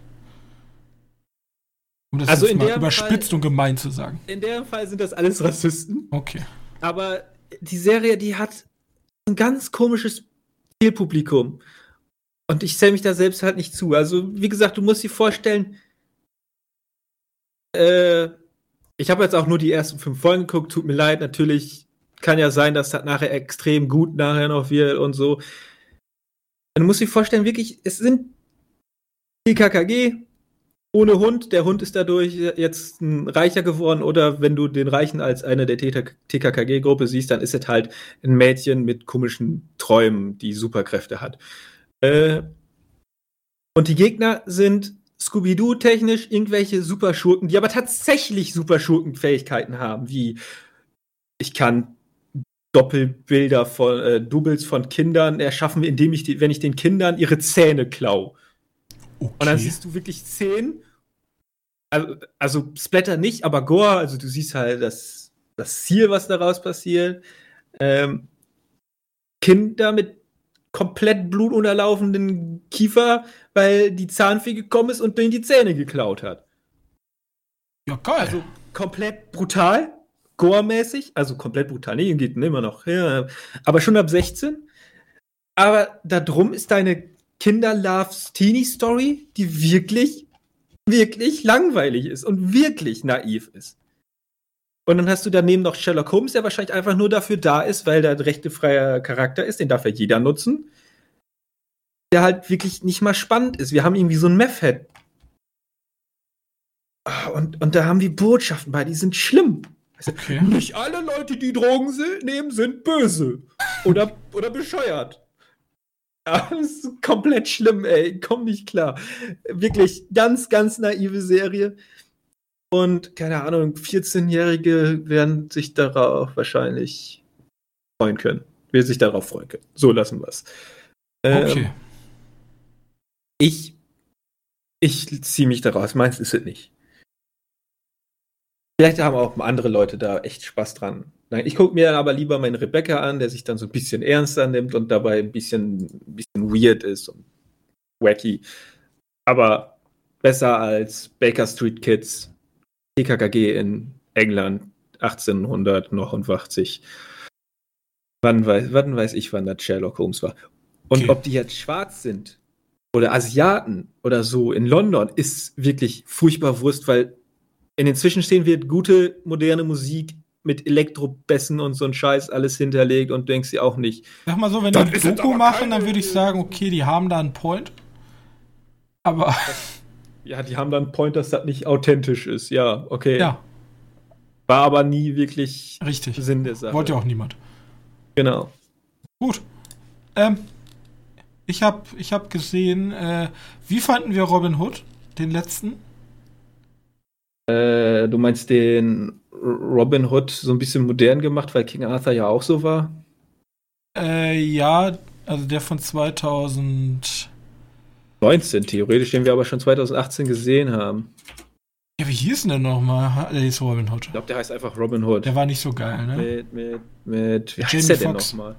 Um das also jetzt mal überspitzt Fall, und gemein zu sagen. In dem Fall sind das alles Rassisten. Okay. Aber die Serie, die hat ein ganz komisches Zielpublikum. Und ich zähle mich da selbst halt nicht zu. Also, wie gesagt, du musst dir vorstellen, äh, ich habe jetzt auch nur die ersten fünf Folgen geguckt, tut mir leid, natürlich kann ja sein, dass das nachher extrem gut nachher noch wird und so. Du musst dir vorstellen, wirklich, es sind die KKG ohne Hund. Der Hund ist dadurch jetzt ein Reicher geworden. Oder wenn du den Reichen als eine der TKKG-Gruppe siehst, dann ist es halt ein Mädchen mit komischen Träumen, die Superkräfte hat. Äh, und die Gegner sind Scooby-Doo-technisch irgendwelche Superschurken, die aber tatsächlich Superschurken-Fähigkeiten haben, wie ich kann Doppelbilder von äh, Doubles von Kindern erschaffen, indem ich die, wenn ich den Kindern ihre Zähne klau. Okay. Und dann siehst du wirklich Szenen. Also, also Splatter nicht, aber Gore, also du siehst halt das, das Ziel, was daraus passiert. Ähm, Kinder mit komplett blutunterlaufenden Kiefer, weil die Zahnfee gekommen ist und denen die Zähne geklaut hat. Ja, geil. Also komplett brutal, gore-mäßig, also komplett brutal. Nee, geht immer noch. Ja, aber schon ab 16. Aber darum ist deine Kinder-Loves-Teenie-Story, die wirklich, wirklich langweilig ist und wirklich naiv ist. Und dann hast du daneben noch Sherlock Holmes, der wahrscheinlich einfach nur dafür da ist, weil der rechtefreier Charakter ist, den darf ja jeder nutzen. Der halt wirklich nicht mal spannend ist. Wir haben irgendwie so ein Meth-Head. Ah, und, und da haben wir Botschaften bei, die sind schlimm. Also, okay. Nicht alle Leute, die Drogen nehmen, sind böse. Oder, oder bescheuert. Ja, das ist komplett schlimm, ey. Komm nicht klar. Wirklich ganz, ganz naive Serie. Und keine Ahnung, 14-Jährige werden sich darauf wahrscheinlich freuen können. Wir sich darauf freuen können. So lassen wir es. Ähm, okay. Ich, ich ziehe mich daraus. Meins ist es nicht. Vielleicht haben auch andere Leute da echt Spaß dran. Nein, ich gucke mir dann aber lieber meinen Rebecca an, der sich dann so ein bisschen ernster nimmt und dabei ein bisschen, ein bisschen weird ist und wacky. Aber besser als Baker Street Kids TKKG in England 1889. Wann weiß, wann weiß ich, wann das Sherlock Holmes war. Und okay. ob die jetzt schwarz sind oder Asiaten oder so in London, ist wirklich furchtbar Wurst, weil in den Zwischenstehen wird gute moderne Musik mit Elektrobässen und so ein Scheiß alles hinterlegt und denkst dir auch nicht. Sag mal so, wenn die ein Doku machen, dann würde ich sagen, okay, die haben da einen Point. Aber. Ja, die haben dann einen Point, dass das nicht authentisch ist. Ja, okay. Ja. War aber nie wirklich Richtig. Sinn der Sache. Wollte ja auch niemand. Genau. Gut. Ähm, ich habe ich hab gesehen, äh, wie fanden wir Robin Hood, den letzten? Äh, du meinst den Robin Hood so ein bisschen modern gemacht, weil King Arthur ja auch so war? Äh, ja, also der von 2019, theoretisch, den wir aber schon 2018 gesehen haben. Ja, wie hieß denn der nochmal? Der hieß Robin Hood. Ich glaube, der heißt einfach Robin Hood. Der war nicht so geil, ne? Mit, mit, mit, wie Jamie heißt der denn nochmal?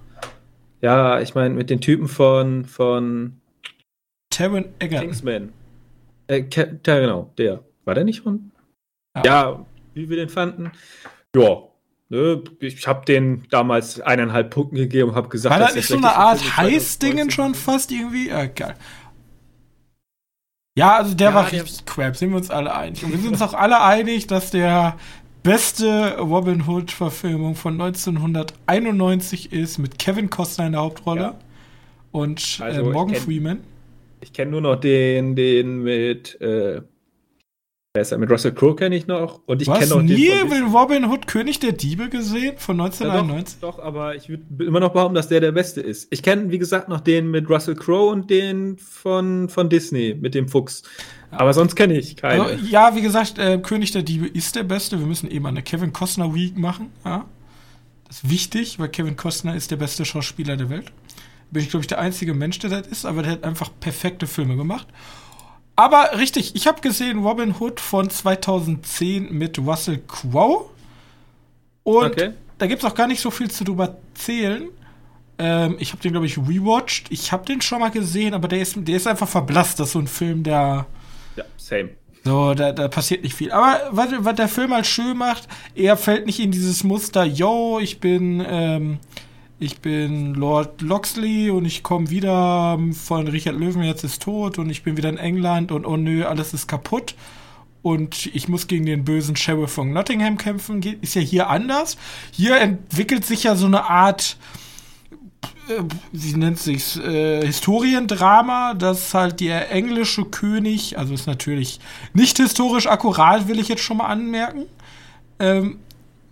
Ja, ich meine, mit den Typen von, von Taron Egerton. Kingsman. Äh, ja, genau, der. War der nicht von? Ja. Ja, wie wir den fanden. Ja, ne, ich habe den damals eineinhalb Punkten gegeben und habe gesagt, War das nicht so eine Art ist Heiß-Dingen 2019. schon fast irgendwie? Äh, geil. Ja, also der Ja, war der- richtig crap, sind wir uns alle einig. Und wir sind uns auch alle einig, dass der beste Robin Hood-Verfilmung von 1991 ist, mit Kevin Costner in der Hauptrolle Ja. und Also, äh, ich Morgan kenn- Freeman. Ich kenne nur noch den, den mit, äh, wer ist? Mit Russell Crowe kenne ich noch. Und ich kenne noch nie den von Robin Hood König der Diebe gesehen von Ja, 1991? doch, doch, aber ich würde immer noch behaupten, dass der der Beste ist. Ich kenne, wie gesagt, noch den mit Russell Crowe und den von, von Disney mit dem Fuchs. Aber sonst kenne ich keine. Also, ja, wie gesagt, äh, König der Diebe ist der Beste. Wir müssen eben eine Kevin Costner Week machen. Ja? Das ist wichtig, weil Kevin Costner ist der beste Schauspieler der Welt. Bin ich, glaube ich, der einzige Mensch, der das ist, aber der hat einfach perfekte Filme gemacht. Aber richtig, ich habe gesehen Robin Hood von 2010 mit Russell Crowe. Und Okay. da gibt es auch gar nicht so viel zu drüber erzählen. Ähm, ich habe den, glaube ich, rewatcht. Ich habe den schon mal gesehen, aber der ist, der ist einfach verblasst. Das ist so ein Film, der. ja, same. So, da, da passiert nicht viel. Aber was, was der Film halt schön macht, er fällt nicht in dieses Muster, yo, ich bin, ähm, ich bin Lord Loxley und ich komme wieder von Richard Löwen, jetzt ist tot und ich bin wieder in England und oh nö, alles ist kaputt. Und ich muss gegen den bösen Sheriff von Nottingham kämpfen. Ist ja hier anders. Hier entwickelt sich ja so eine Art äh, wie nennt sich's, äh, Historiendrama, dass halt der englische König, also ist natürlich nicht historisch akkurat, will ich jetzt schon mal anmerken. Ähm,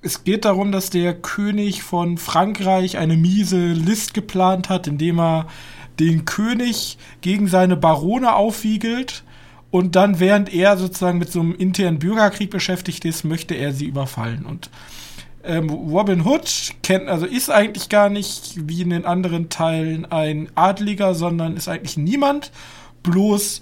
es geht darum, dass der König von Frankreich eine miese List geplant hat, indem er den König gegen seine Barone aufwiegelt und dann, während er sozusagen mit so einem internen Bürgerkrieg beschäftigt ist, möchte er sie überfallen. Und ähm, Robin Hood kennt, also ist eigentlich gar nicht wie in den anderen Teilen ein Adliger, sondern ist eigentlich niemand. Bloß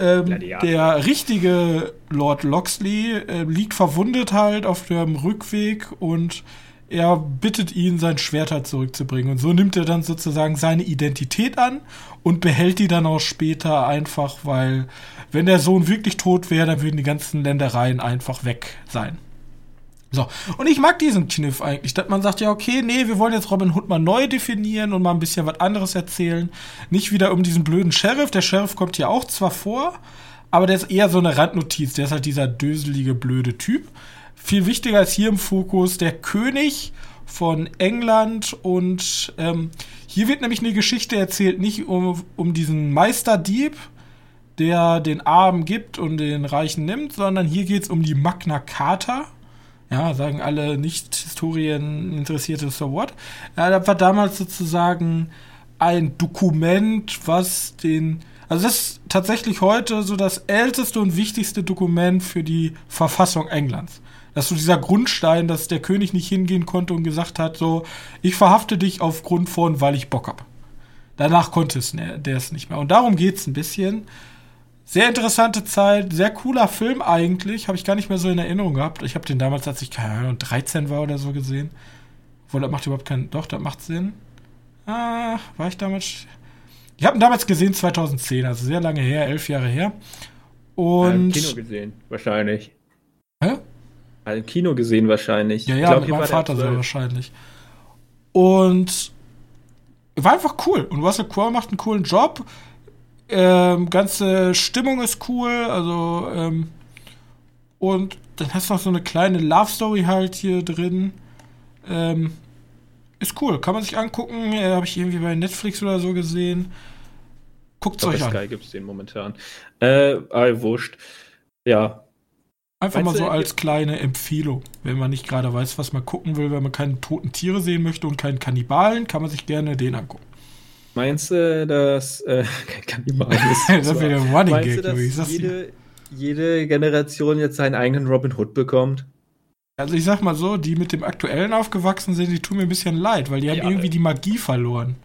ähm, der richtige Lord Loxley äh, liegt verwundet halt auf dem Rückweg und er bittet ihn, sein Schwert halt zurückzubringen. Und so nimmt er dann sozusagen seine Identität an und behält die dann auch später einfach, weil wenn der Sohn wirklich tot wäre, dann würden die ganzen Ländereien einfach weg sein. So, und ich mag diesen Kniff eigentlich, dass man sagt, ja, okay, nee, wir wollen jetzt Robin Hood mal neu definieren und mal ein bisschen was anderes erzählen. Nicht wieder um diesen blöden Sheriff. Der Sheriff kommt hier auch zwar vor, aber der ist eher so eine Randnotiz. Der ist halt dieser döselige, blöde Typ. Viel wichtiger ist hier im Fokus der König von England und ähm, hier wird nämlich eine Geschichte erzählt, nicht um, um diesen Meisterdieb, der den Armen gibt und den Reichen nimmt, sondern hier geht es um die Magna Carta. Ja, sagen alle nicht-Historien interessierte so what. Ja, das war damals sozusagen ein Dokument, was den. Also das ist tatsächlich heute so das älteste und wichtigste Dokument für die Verfassung Englands. Das ist so dieser Grundstein, dass der König nicht hingehen konnte und gesagt hat, so, ich verhafte dich aufgrund von, weil ich Bock hab. Danach konnte es ne, der es nicht mehr. Und darum geht's ein bisschen. Sehr interessante Zeit, sehr cooler Film eigentlich. Habe ich gar nicht mehr so in Erinnerung gehabt. Ich habe den damals, als ich keine Ahnung, 13 war oder so gesehen. Obwohl, das macht überhaupt keinen. Doch, das macht Sinn. Ah, war ich damals. Ich habe ihn damals gesehen, 2010, also sehr lange her, elf Jahre her. Äh, Im Und. Kino gesehen, wahrscheinlich. Hä? Äh, Im Kino gesehen, wahrscheinlich. Ja, Ich ja, glaub, mit meinem Vater sehr 12. wahrscheinlich. Und war einfach cool. Und Russell Crowe macht einen coolen Job. Ähm, ganze Stimmung ist cool. Also, ähm, und dann hast du noch so eine kleine Love Story halt hier drin. Ähm, ist cool, kann man sich angucken. Äh, Habe ich irgendwie bei Netflix oder so gesehen. Guckt euch an. Sky gibt es den momentan. Äh, ah, wurscht. Ja. Einfach Meinst mal so als kleine Empfehlung. Wenn man nicht gerade weiß, was man gucken will, wenn man keine toten Tiere sehen möchte und keinen Kannibalen, kann man sich gerne den angucken. Meinst du, dass äh, kein Kannibal ist? das wäre der Running Gag, du, dass jede, jede Generation jetzt seinen eigenen Robin Hood bekommt? Also ich sag mal so, die mit dem aktuellen aufgewachsen sind, die tun mir ein bisschen leid, weil die ja, haben irgendwie die Magie verloren.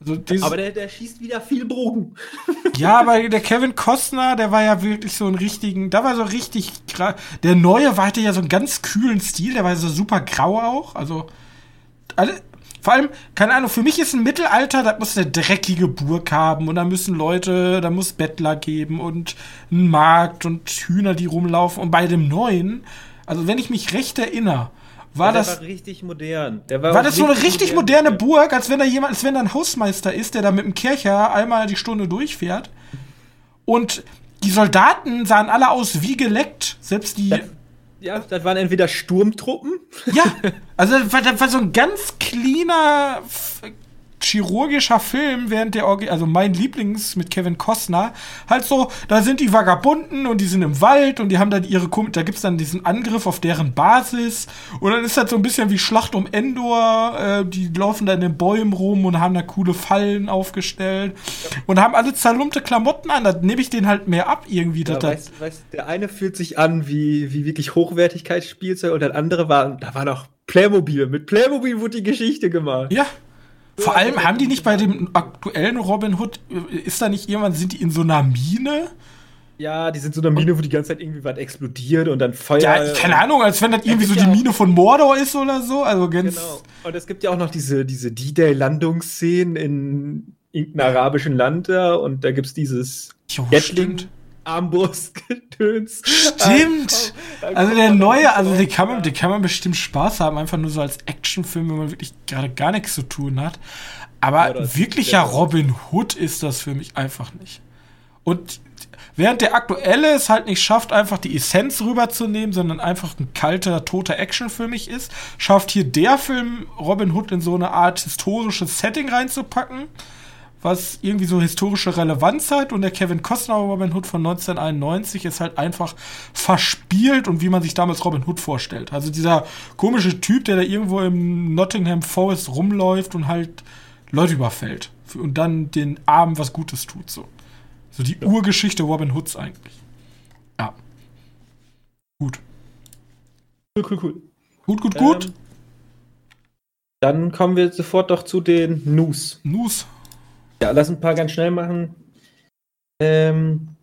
Also aber der, der schießt wieder viel Bogen. ja, aber der Kevin Costner, der war ja wirklich so ein richtigen, da war so richtig, der neue war hatte ja so einen ganz kühlen Stil, der war so super grau auch, also alle, vor allem, keine Ahnung, für mich ist ein Mittelalter, da muss eine dreckige Burg haben und da müssen Leute, da muss Bettler geben und ein Markt und Hühner, die rumlaufen und bei dem neuen, also wenn ich mich recht erinnere, war ja, das war richtig modern. war, war das so eine richtig moderne modern. Burg, als wenn da jemand, als wenn da ein Hausmeister ist, der da mit dem Kercher einmal die Stunde durchfährt. Und die Soldaten sahen alle aus wie geleckt, selbst die. Das, ja, das waren entweder Sturmtruppen. Ja, also das war, das war so ein ganz cleaner chirurgischer Film, während der, also mein Lieblings mit Kevin Costner, halt so, da sind die Vagabunden und die sind im Wald und die haben dann ihre, da gibt's dann diesen Angriff auf deren Basis und dann ist das so ein bisschen wie Schlacht um Endor, äh, die laufen da in den Bäumen rum und haben da coole Fallen aufgestellt und haben alle zerlumpte Klamotten an, da nehme ich den halt mehr ab irgendwie. Ja, weißt, weißt, der eine fühlt sich an wie, wie wirklich Hochwertigkeitsspielzeug und der andere war, da war noch Playmobil, mit Playmobil wurde die Geschichte gemacht. Ja, vor allem haben die nicht bei dem aktuellen Robin Hood, ist da nicht irgendwann, sind die in so einer Mine? Ja, die sind so einer Mine, wo die ganze Zeit irgendwie was explodiert und dann Feuer. Ja, keine Ahnung, als wenn das irgendwie so die Mine von Mordor ist oder so. Also ganz. Genau. Und es gibt ja auch noch diese, diese D-Day-Landungsszenen in irgendeinem arabischen Land da und da gibt es dieses jo, Gatling. Armbrustgedöns. Stimmt! Also der neue, also die kann, man, die kann man bestimmt Spaß haben, einfach nur so als Actionfilm, wenn man wirklich gerade gar nichts zu tun hat. Aber ja, wirklicher Robin Hood ist das für mich einfach nicht. Und während der aktuelle es halt nicht schafft, einfach die Essenz rüberzunehmen, sondern einfach ein kalter, toter Action für mich ist, schafft hier der Film Robin Hood in so eine Art historisches Setting reinzupacken was irgendwie so historische Relevanz hat. Und der Kevin Costner Robin Hood von 1991 ist halt einfach verspielt und wie man sich damals Robin Hood vorstellt. Also dieser komische Typ, der da irgendwo im Nottingham Forest rumläuft und halt Leute überfällt. Und dann den Armen was Gutes tut. So, so die ja. Urgeschichte Robin Hoods eigentlich. Ja. Gut. Cool, cool, cool. Gut, gut, gut. Ähm, dann kommen wir sofort doch zu den News. News. Ja, lass ein paar ganz schnell machen. Ähm,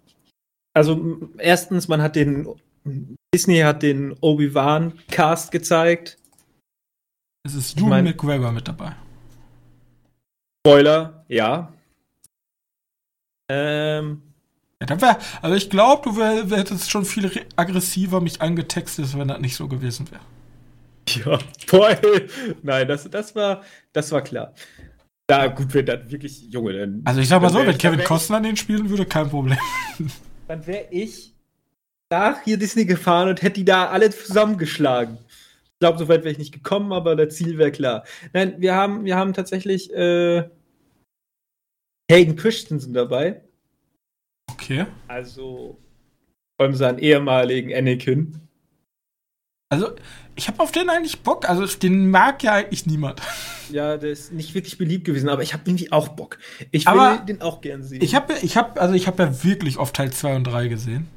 also erstens, man hat den Disney hat den Obi-Wan Cast gezeigt. Es ist Drew mein, McGregor mit dabei. Spoiler, ja. Ähm, ja, dann wär, also ich glaube, du wär, wär hättest schon viel aggressiver mich angetextet, wenn das nicht so gewesen wäre. Ja, boah, nein, das, das war, das war klar. Ja, gut, wenn dann wirklich Junge. Dann, also ich sag mal so, wenn Kevin Costner den spielen würde, kein Problem. Dann wäre ich nach hier Disney gefahren und hätte die da alle zusammengeschlagen. Ich glaube, so weit wäre ich nicht gekommen, aber das Ziel wäre klar. Nein, wir haben, wir haben tatsächlich äh, Hayden Christensen dabei. Okay. Also vor allem seinen ehemaligen Anakin. Also, ich habe auf den eigentlich Bock. Also, den mag ja eigentlich niemand. Ja, der ist nicht wirklich beliebt gewesen, aber ich habe irgendwie auch Bock. Ich will aber den auch gern sehen. Ich habe ich hab, also ich hab ja wirklich oft Teil 2 und 3 gesehen.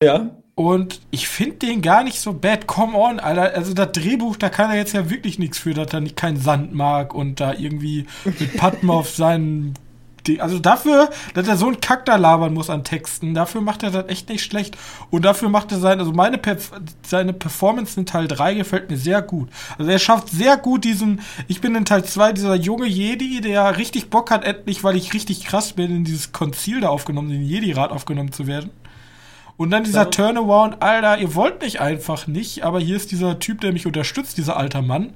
Ja. Und ich finde den gar nicht so bad. Come on, Alter. Also das Drehbuch, da kann er jetzt ja wirklich nichts für, dass er nicht keinen Sand mag und da irgendwie mit Padma auf seinen also dafür, dass er so einen Kack da labern muss an Texten, dafür macht er das echt nicht schlecht. Und dafür macht er sein, also meine Perf seine Performance in Teil 3 gefällt mir sehr gut. Also er schafft sehr gut diesen, ich bin in Teil 2 dieser junge Jedi, der richtig Bock hat, endlich, weil ich richtig krass bin, in dieses Konzil da aufgenommen, in den Jedi-Rat aufgenommen zu werden. Und dann dieser Turnaround, Alter, ihr wollt mich einfach nicht, aber hier ist dieser Typ, der mich unterstützt, dieser alter Mann.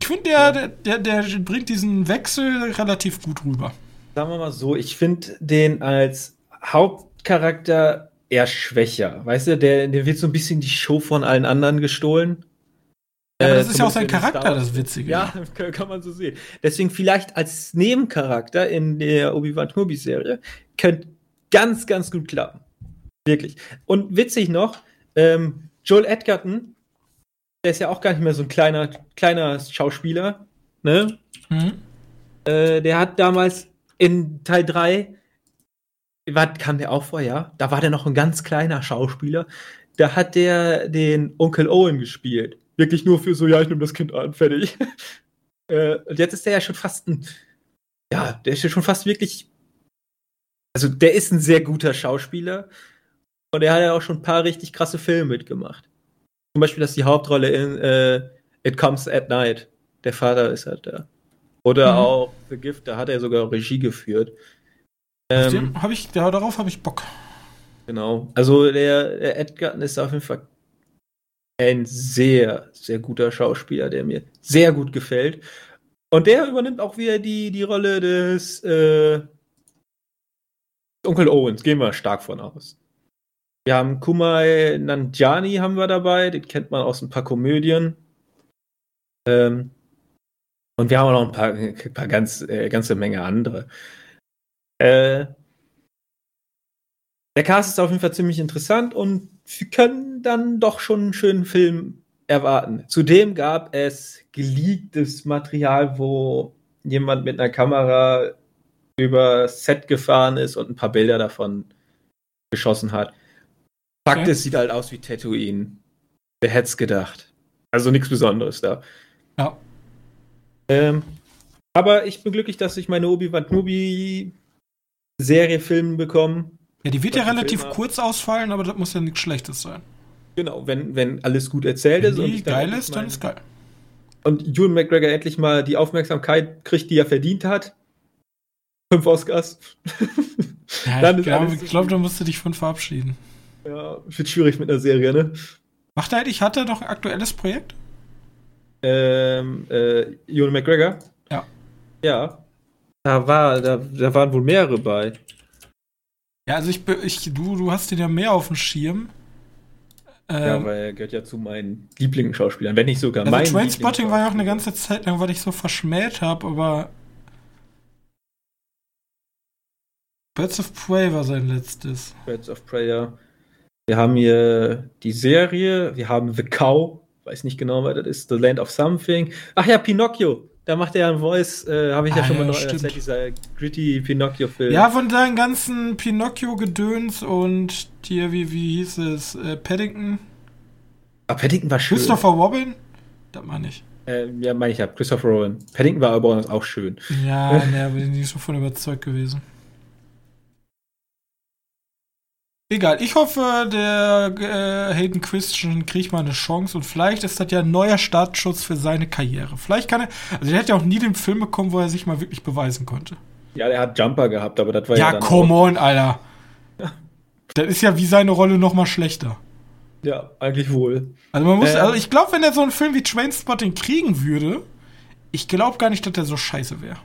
Ich finde, der, ja. der, der, der bringt diesen Wechsel relativ gut rüber sagen wir mal so, ich finde den als Hauptcharakter eher schwächer. Weißt du, der, der wird so ein bisschen die Show von allen anderen gestohlen. Ja, aber das Äh, ist ja auch sein Charakter, das Witzige. Ja, kann, man so sehen. Deswegen vielleicht als Nebencharakter in der Obi-Wan Kenobi-Serie könnte ganz, ganz gut klappen. Wirklich. Und witzig noch, ähm, Joel Edgerton, der ist ja auch gar nicht mehr so ein kleiner, kleiner Schauspieler, ne? Hm? Äh, der hat damals in Teil 3, war, kam der auch vor, ja? Da war der noch ein ganz kleiner Schauspieler. Da hat der den Onkel Owen gespielt. Wirklich nur für so, ja, ich nehme das Kind an, fertig. äh, und jetzt ist der ja schon fast ein, ja, der ist ja schon fast wirklich, also der ist ein sehr guter Schauspieler. Und er hat ja auch schon ein paar richtig krasse Filme mitgemacht. Zum Beispiel, dass die Hauptrolle in äh, It Comes at Night. Der Vater ist halt da. Oder Mhm. auch The Gift, da hat er sogar Regie geführt. Auf Ähm, hab ich, darauf habe ich Bock. genau. Also der, der Edgerton ist auf jeden Fall ein sehr, sehr guter Schauspieler, der mir sehr gut gefällt. Und der übernimmt auch wieder die, die Rolle des äh, Onkel Owens, gehen wir stark von aus. Wir haben Kumai Nanjiani haben wir dabei, den kennt man aus ein paar Komödien. Ähm, und wir haben auch noch ein paar, ein paar ganz, äh, ganze Menge andere. Äh, der Cast ist auf jeden Fall ziemlich interessant und wir können dann doch schon einen schönen Film erwarten. Zudem gab es geleaktes Material, wo jemand mit einer Kamera über Set gefahren ist und ein paar Bilder davon geschossen hat. Fakt Okay. ist, sieht halt aus wie Tatooine. Wer hätte es gedacht? Also nichts Besonderes da. Ja. Ähm, aber ich bin glücklich, dass ich meine Obi-Wan Kenobi-Serie filmen bekomme. Ja, die wird ja relativ Filme? kurz ausfallen, aber das muss ja nichts Schlechtes sein. Genau, wenn, wenn alles gut erzählt ist. Wenn und die geil ist, dann ist geil. Und Ewan McGregor endlich mal die Aufmerksamkeit kriegt, die er verdient hat. Fünf Oscars. Ja, Dann ich glaube, glaub, da musst du dich von verabschieden. ja, wird schwierig mit einer Serie, ne? Macht er eigentlich, hat er noch ein aktuelles Projekt? Ähm, äh, Ewan McGregor? Ja. Ja. Da, war, da, da waren wohl mehrere bei. Ja, also ich, ich du, du hast den ja mehr auf dem Schirm. Ja, Ähm, weil er gehört ja zu meinen Lieblingsschauspielern, wenn nicht sogar also mein Trainspotting war ja auch eine ganze Zeit lang, was ich so verschmäht habe, aber Birds of Prey war sein letztes. Birds of Prey, ja. Wir haben hier die Serie, wir haben The Cow, weiß nicht genau, was das ist, The Land of Something. Ach ja, Pinocchio. Da macht er ja ein Voice, äh, habe ich ja Ah, schon ja, mal noch stimmt. erzählt, dieser gritty Pinocchio-Film. Ja, von deinen ganzen Pinocchio-Gedöns und hier, wie, wie hieß es, äh, Paddington? Aber Paddington war schön. Christopher Robin? Das meine ich. Ähm, ja, meine ich ja, Christopher Rowan. Paddington war aber auch schön. Ja, ne, bin ich nicht so von überzeugt gewesen. Egal, ich hoffe, der äh, Hayden Christian kriegt mal eine Chance und vielleicht ist das ja ein neuer Startschutz für seine Karriere. Vielleicht kann er, also der hat ja auch nie den Film bekommen, wo er sich mal wirklich beweisen konnte. Ja, der hat Jumper gehabt, aber das war ja, Ja, come on, Alter. Das ist ja wie seine Rolle noch mal schlechter. Auch, ja, eigentlich wohl. Also man muss, Ähm. also ich glaube, wenn er so einen Film wie Trainspotting kriegen würde, ich glaube gar nicht, dass der so scheiße wäre.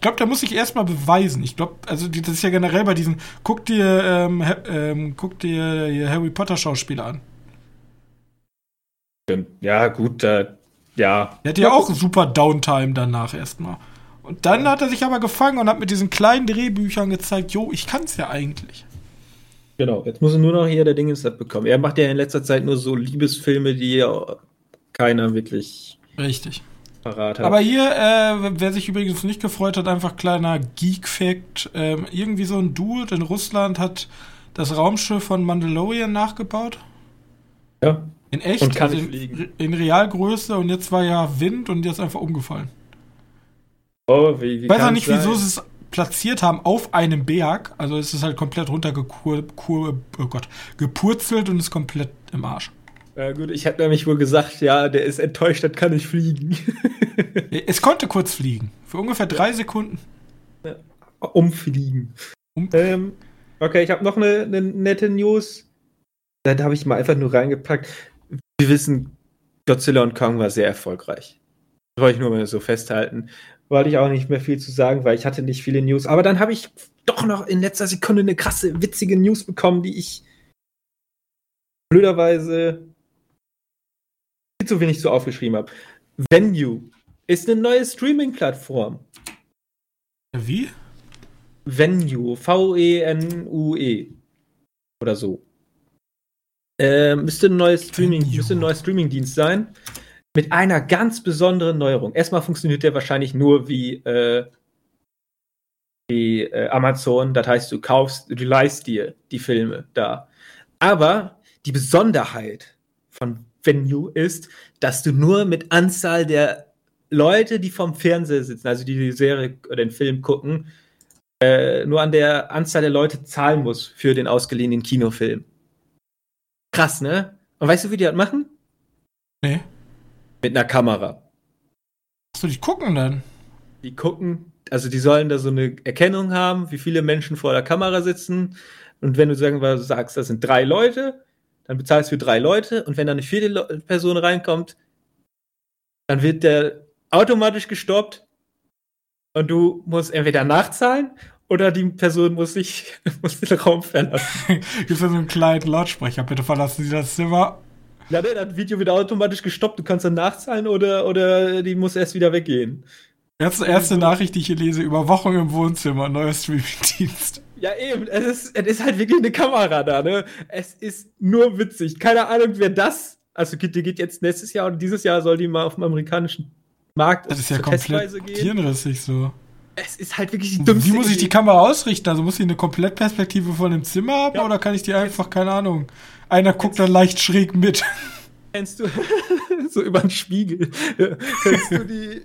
Ich glaube, der muss sich erstmal beweisen. Ich glaube, also das ist ja generell bei diesen, guck dir, ähm, ähm, guck dir Harry Potter Schauspieler an. Ja, gut, äh, ja. Der hatte ja auch super Downtime danach erstmal. Und dann hat er sich aber gefangen und hat mit diesen kleinen Drehbüchern gezeigt, jo, ich kann's ja eigentlich. Genau, jetzt muss er nur noch hier der Dingens bekommen. Er macht ja in letzter Zeit nur so Liebesfilme, die ja keiner wirklich Richtig. Parat hat. Aber hier, äh, wer sich übrigens nicht gefreut hat, einfach kleiner Geek-Fact. Ähm, irgendwie so ein Dude in Russland hat das Raumschiff von Mandalorian nachgebaut. ja. In echt, Und kann also nicht in, fliegen. in Realgröße und jetzt war ja Wind und jetzt einfach umgefallen. Oh, wie, wie Ich weiß auch nicht, wieso sein? sie es platziert haben auf einem Berg. Also es ist halt komplett runtergekur, kur, oh Gott, gepurzelt und ist komplett im Arsch. Ja, gut, ich hätte nämlich wohl gesagt, ja, der ist enttäuscht, das kann nicht fliegen. Es konnte kurz fliegen. Für ungefähr drei Sekunden. Umfliegen. Um- Ähm, okay, ich habe noch eine, eine nette News. Da habe ich mal einfach nur reingepackt. Wir wissen, Godzilla und Kong war sehr erfolgreich. Das wollte ich nur mal so festhalten. wollte ich auch nicht mehr viel zu sagen, weil ich hatte nicht viele News. Aber dann habe ich doch noch in letzter Sekunde eine krasse, witzige News bekommen, die ich blöderweise zu wenig so aufgeschrieben habe. Venue ist eine neue Streaming-Plattform. Wie? Venue, V-E-N-U-E. -E. Oder so. Äh, müsste ein neues Streaming, müsste ein neuer Streaming-Dienst sein. Mit einer ganz besonderen Neuerung. Erstmal funktioniert der wahrscheinlich nur wie, äh, wie äh, Amazon. Das heißt, du kaufst, du leist dir die Filme da. Aber die Besonderheit von Venue ist, dass du nur mit Anzahl der Leute, die vom Fernseher sitzen, also die die Serie oder den Film gucken, äh, nur an der Anzahl der Leute zahlen musst für den ausgeliehenen Kinofilm. Krass, ne? Und weißt du, wie die das machen? Nee. Mit einer Kamera. Achso, die gucken dann. Die gucken, also die sollen da so eine Erkennung haben, wie viele Menschen vor der Kamera sitzen. Und wenn du sagen wir, sagst, das sind drei Leute, dann bezahlst du für drei Leute. Und wenn da eine vierte Person reinkommt, dann wird der automatisch gestoppt und du musst entweder nachzahlen oder die Person muss sich muss den Raum verlassen. Gibt es so einen kleinen Lautsprecher? Bitte verlassen Sie das Zimmer. Ja, ne, das Video wird automatisch gestoppt. Du kannst dann nachzahlen oder, oder die muss erst wieder weggehen. Erste, erste Nachricht, die ich hier lese: Überwachung im Wohnzimmer, neuer Streaming-Dienst. Ja, eben. Es ist, es ist halt wirklich eine Kamera da, ne? Es ist nur witzig. Keine Ahnung, wer das. Also, die geht jetzt nächstes Jahr oder dieses Jahr soll die mal auf dem amerikanischen Markt. Das ist ja komplett hirnrissig so. Es ist halt wirklich die dümmste Wie muss ich die Kamera ausrichten? Also muss ich eine Komplettperspektive von dem Zimmer haben ja. oder kann ich die einfach, keine Ahnung, einer guckt dann leicht schräg mit. Kennst du so über den Spiegel? kennst du die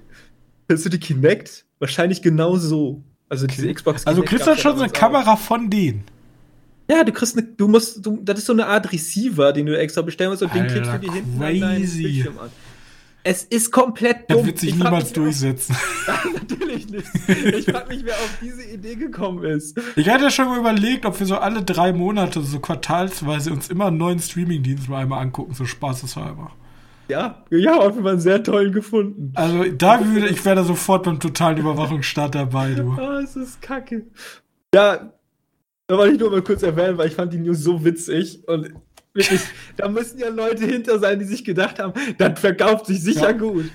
kennst du die Kinect? Wahrscheinlich genau so. Also diese Xbox Also kriegst du schon so eine Kamera von denen. Ja, du kriegst eine, du musst, du, das ist so eine Art Receiver, den du extra bestellen musst und Alter, den klickst du dir hinten an deinen Bildschirm an. Es ist komplett dumm. Das wird sich ich niemals durchsetzen. Natürlich nicht. Ich frage mich, wer auf diese Idee gekommen ist. Ich hatte ja schon mal überlegt, ob wir so alle drei Monate, so quartalsweise, uns immer einen neuen Streamingdienst mal einmal angucken, so spaßeshalber. Ja, ja, auf jeden Fall einen sehr tollen gefunden. Also da würde ich wäre da sofort beim totalen Überwachungsstaat dabei, du. Ah, oh, es ist kacke. Ja, da wollte ich nur mal kurz erwähnen, weil ich fand die News so witzig und Wirklich, da müssen ja Leute hinter sein, die sich gedacht haben, das verkauft sich sicher ja. gut.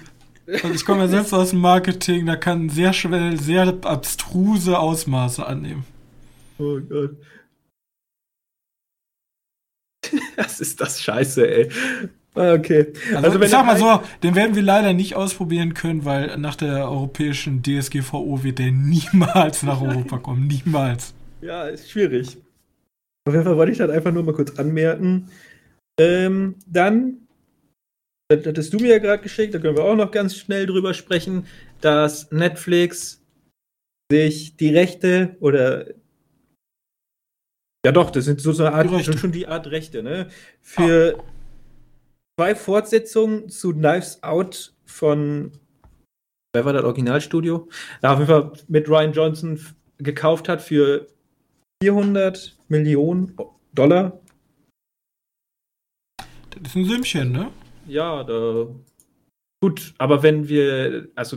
Also ich komme ja selbst aus dem Marketing, da kann sehr schnell sehr abstruse Ausmaße annehmen. Oh Gott. Was ist das Scheiße, ey. Ah, okay. Also, also ich sag mal so, den werden wir leider nicht ausprobieren können, weil nach der europäischen DSGVO wird der niemals nach Europa kommen. Niemals. Ja, ist schwierig. Auf jeden Fall wollte ich das einfach nur mal kurz anmerken. Ähm, dann, das hattest du mir ja gerade geschickt, da können wir auch noch ganz schnell drüber sprechen, dass Netflix sich die Rechte oder ja doch, das sind so, so eine Art, schon, schon die Art Rechte, ne? Für ah. Zwei Fortsetzungen zu Knives Out von wer war das Originalstudio? Ja, auf jeden Fall mit Ryan Johnson gekauft hat für 400 Millionen Dollar. Das ist ein Sümmchen, ne? Ja, da. Gut, aber wenn wir, also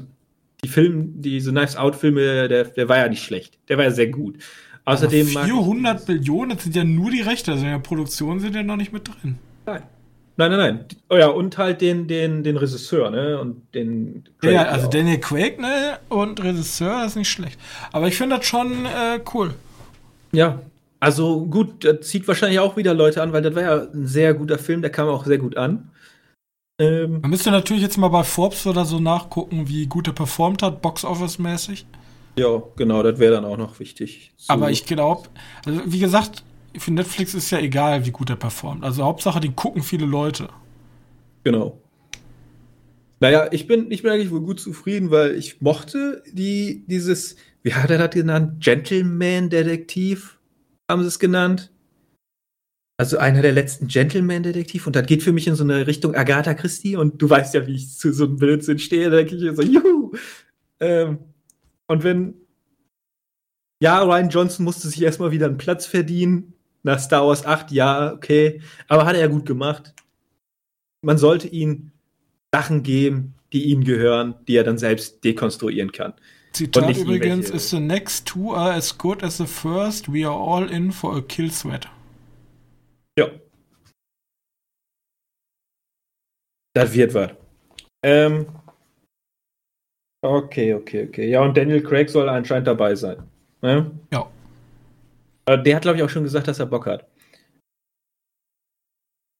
die Filme, diese Knives Out Filme, der, der war ja nicht schlecht. Der war ja sehr gut. Außerdem. Aber 400 Millionen, das sind ja nur die Rechte, also in der Produktion sind ja noch nicht mit drin. Nein. Nein, nein, nein. Oh ja, und halt den, den, den Regisseur, ne? Und den. Craig ja, also auch. Daniel Craig, ne? Und Regisseur, das ist nicht schlecht. Aber ich finde das schon äh, cool. Ja, also gut, das zieht wahrscheinlich auch wieder Leute an, weil das war ja ein sehr guter Film, der kam auch sehr gut an. Ähm, Man müsste natürlich jetzt mal bei Forbes oder so nachgucken, wie gut er performt hat, Box-Office-mäßig. Ja, genau, das wäre dann auch noch wichtig. Aber ich glaube, also wie gesagt, für Netflix ist ja egal, wie gut er performt. Also Hauptsache, den gucken viele Leute. Genau. Naja, ich bin, ich bin eigentlich wohl gut zufrieden, weil ich mochte die, dieses, wie hat er das genannt? Gentleman-Detektiv? haben sie es genannt. Also einer der letzten Gentleman-Detektiv und das geht für mich in so eine Richtung Agatha Christie und du weißt ja, wie ich zu so einem Blödsinn stehe, da denke ich so, juhu! Ähm, und wenn, ja, Ryan Johnson musste sich erstmal wieder einen Platz verdienen, nach Star Wars 8, ja, okay, aber hat er ja gut gemacht. Man sollte ihm Sachen geben, die ihm gehören, die er dann selbst dekonstruieren kann. Zitat übrigens, is the next two are as good as the first, we are all in for a kill sweat. Ja. Das wird was. Ähm, okay, okay, okay. Ja, und Daniel Craig soll anscheinend dabei sein. Ne? Ja. Äh, der hat, glaube ich, auch schon gesagt, dass er Bock hat.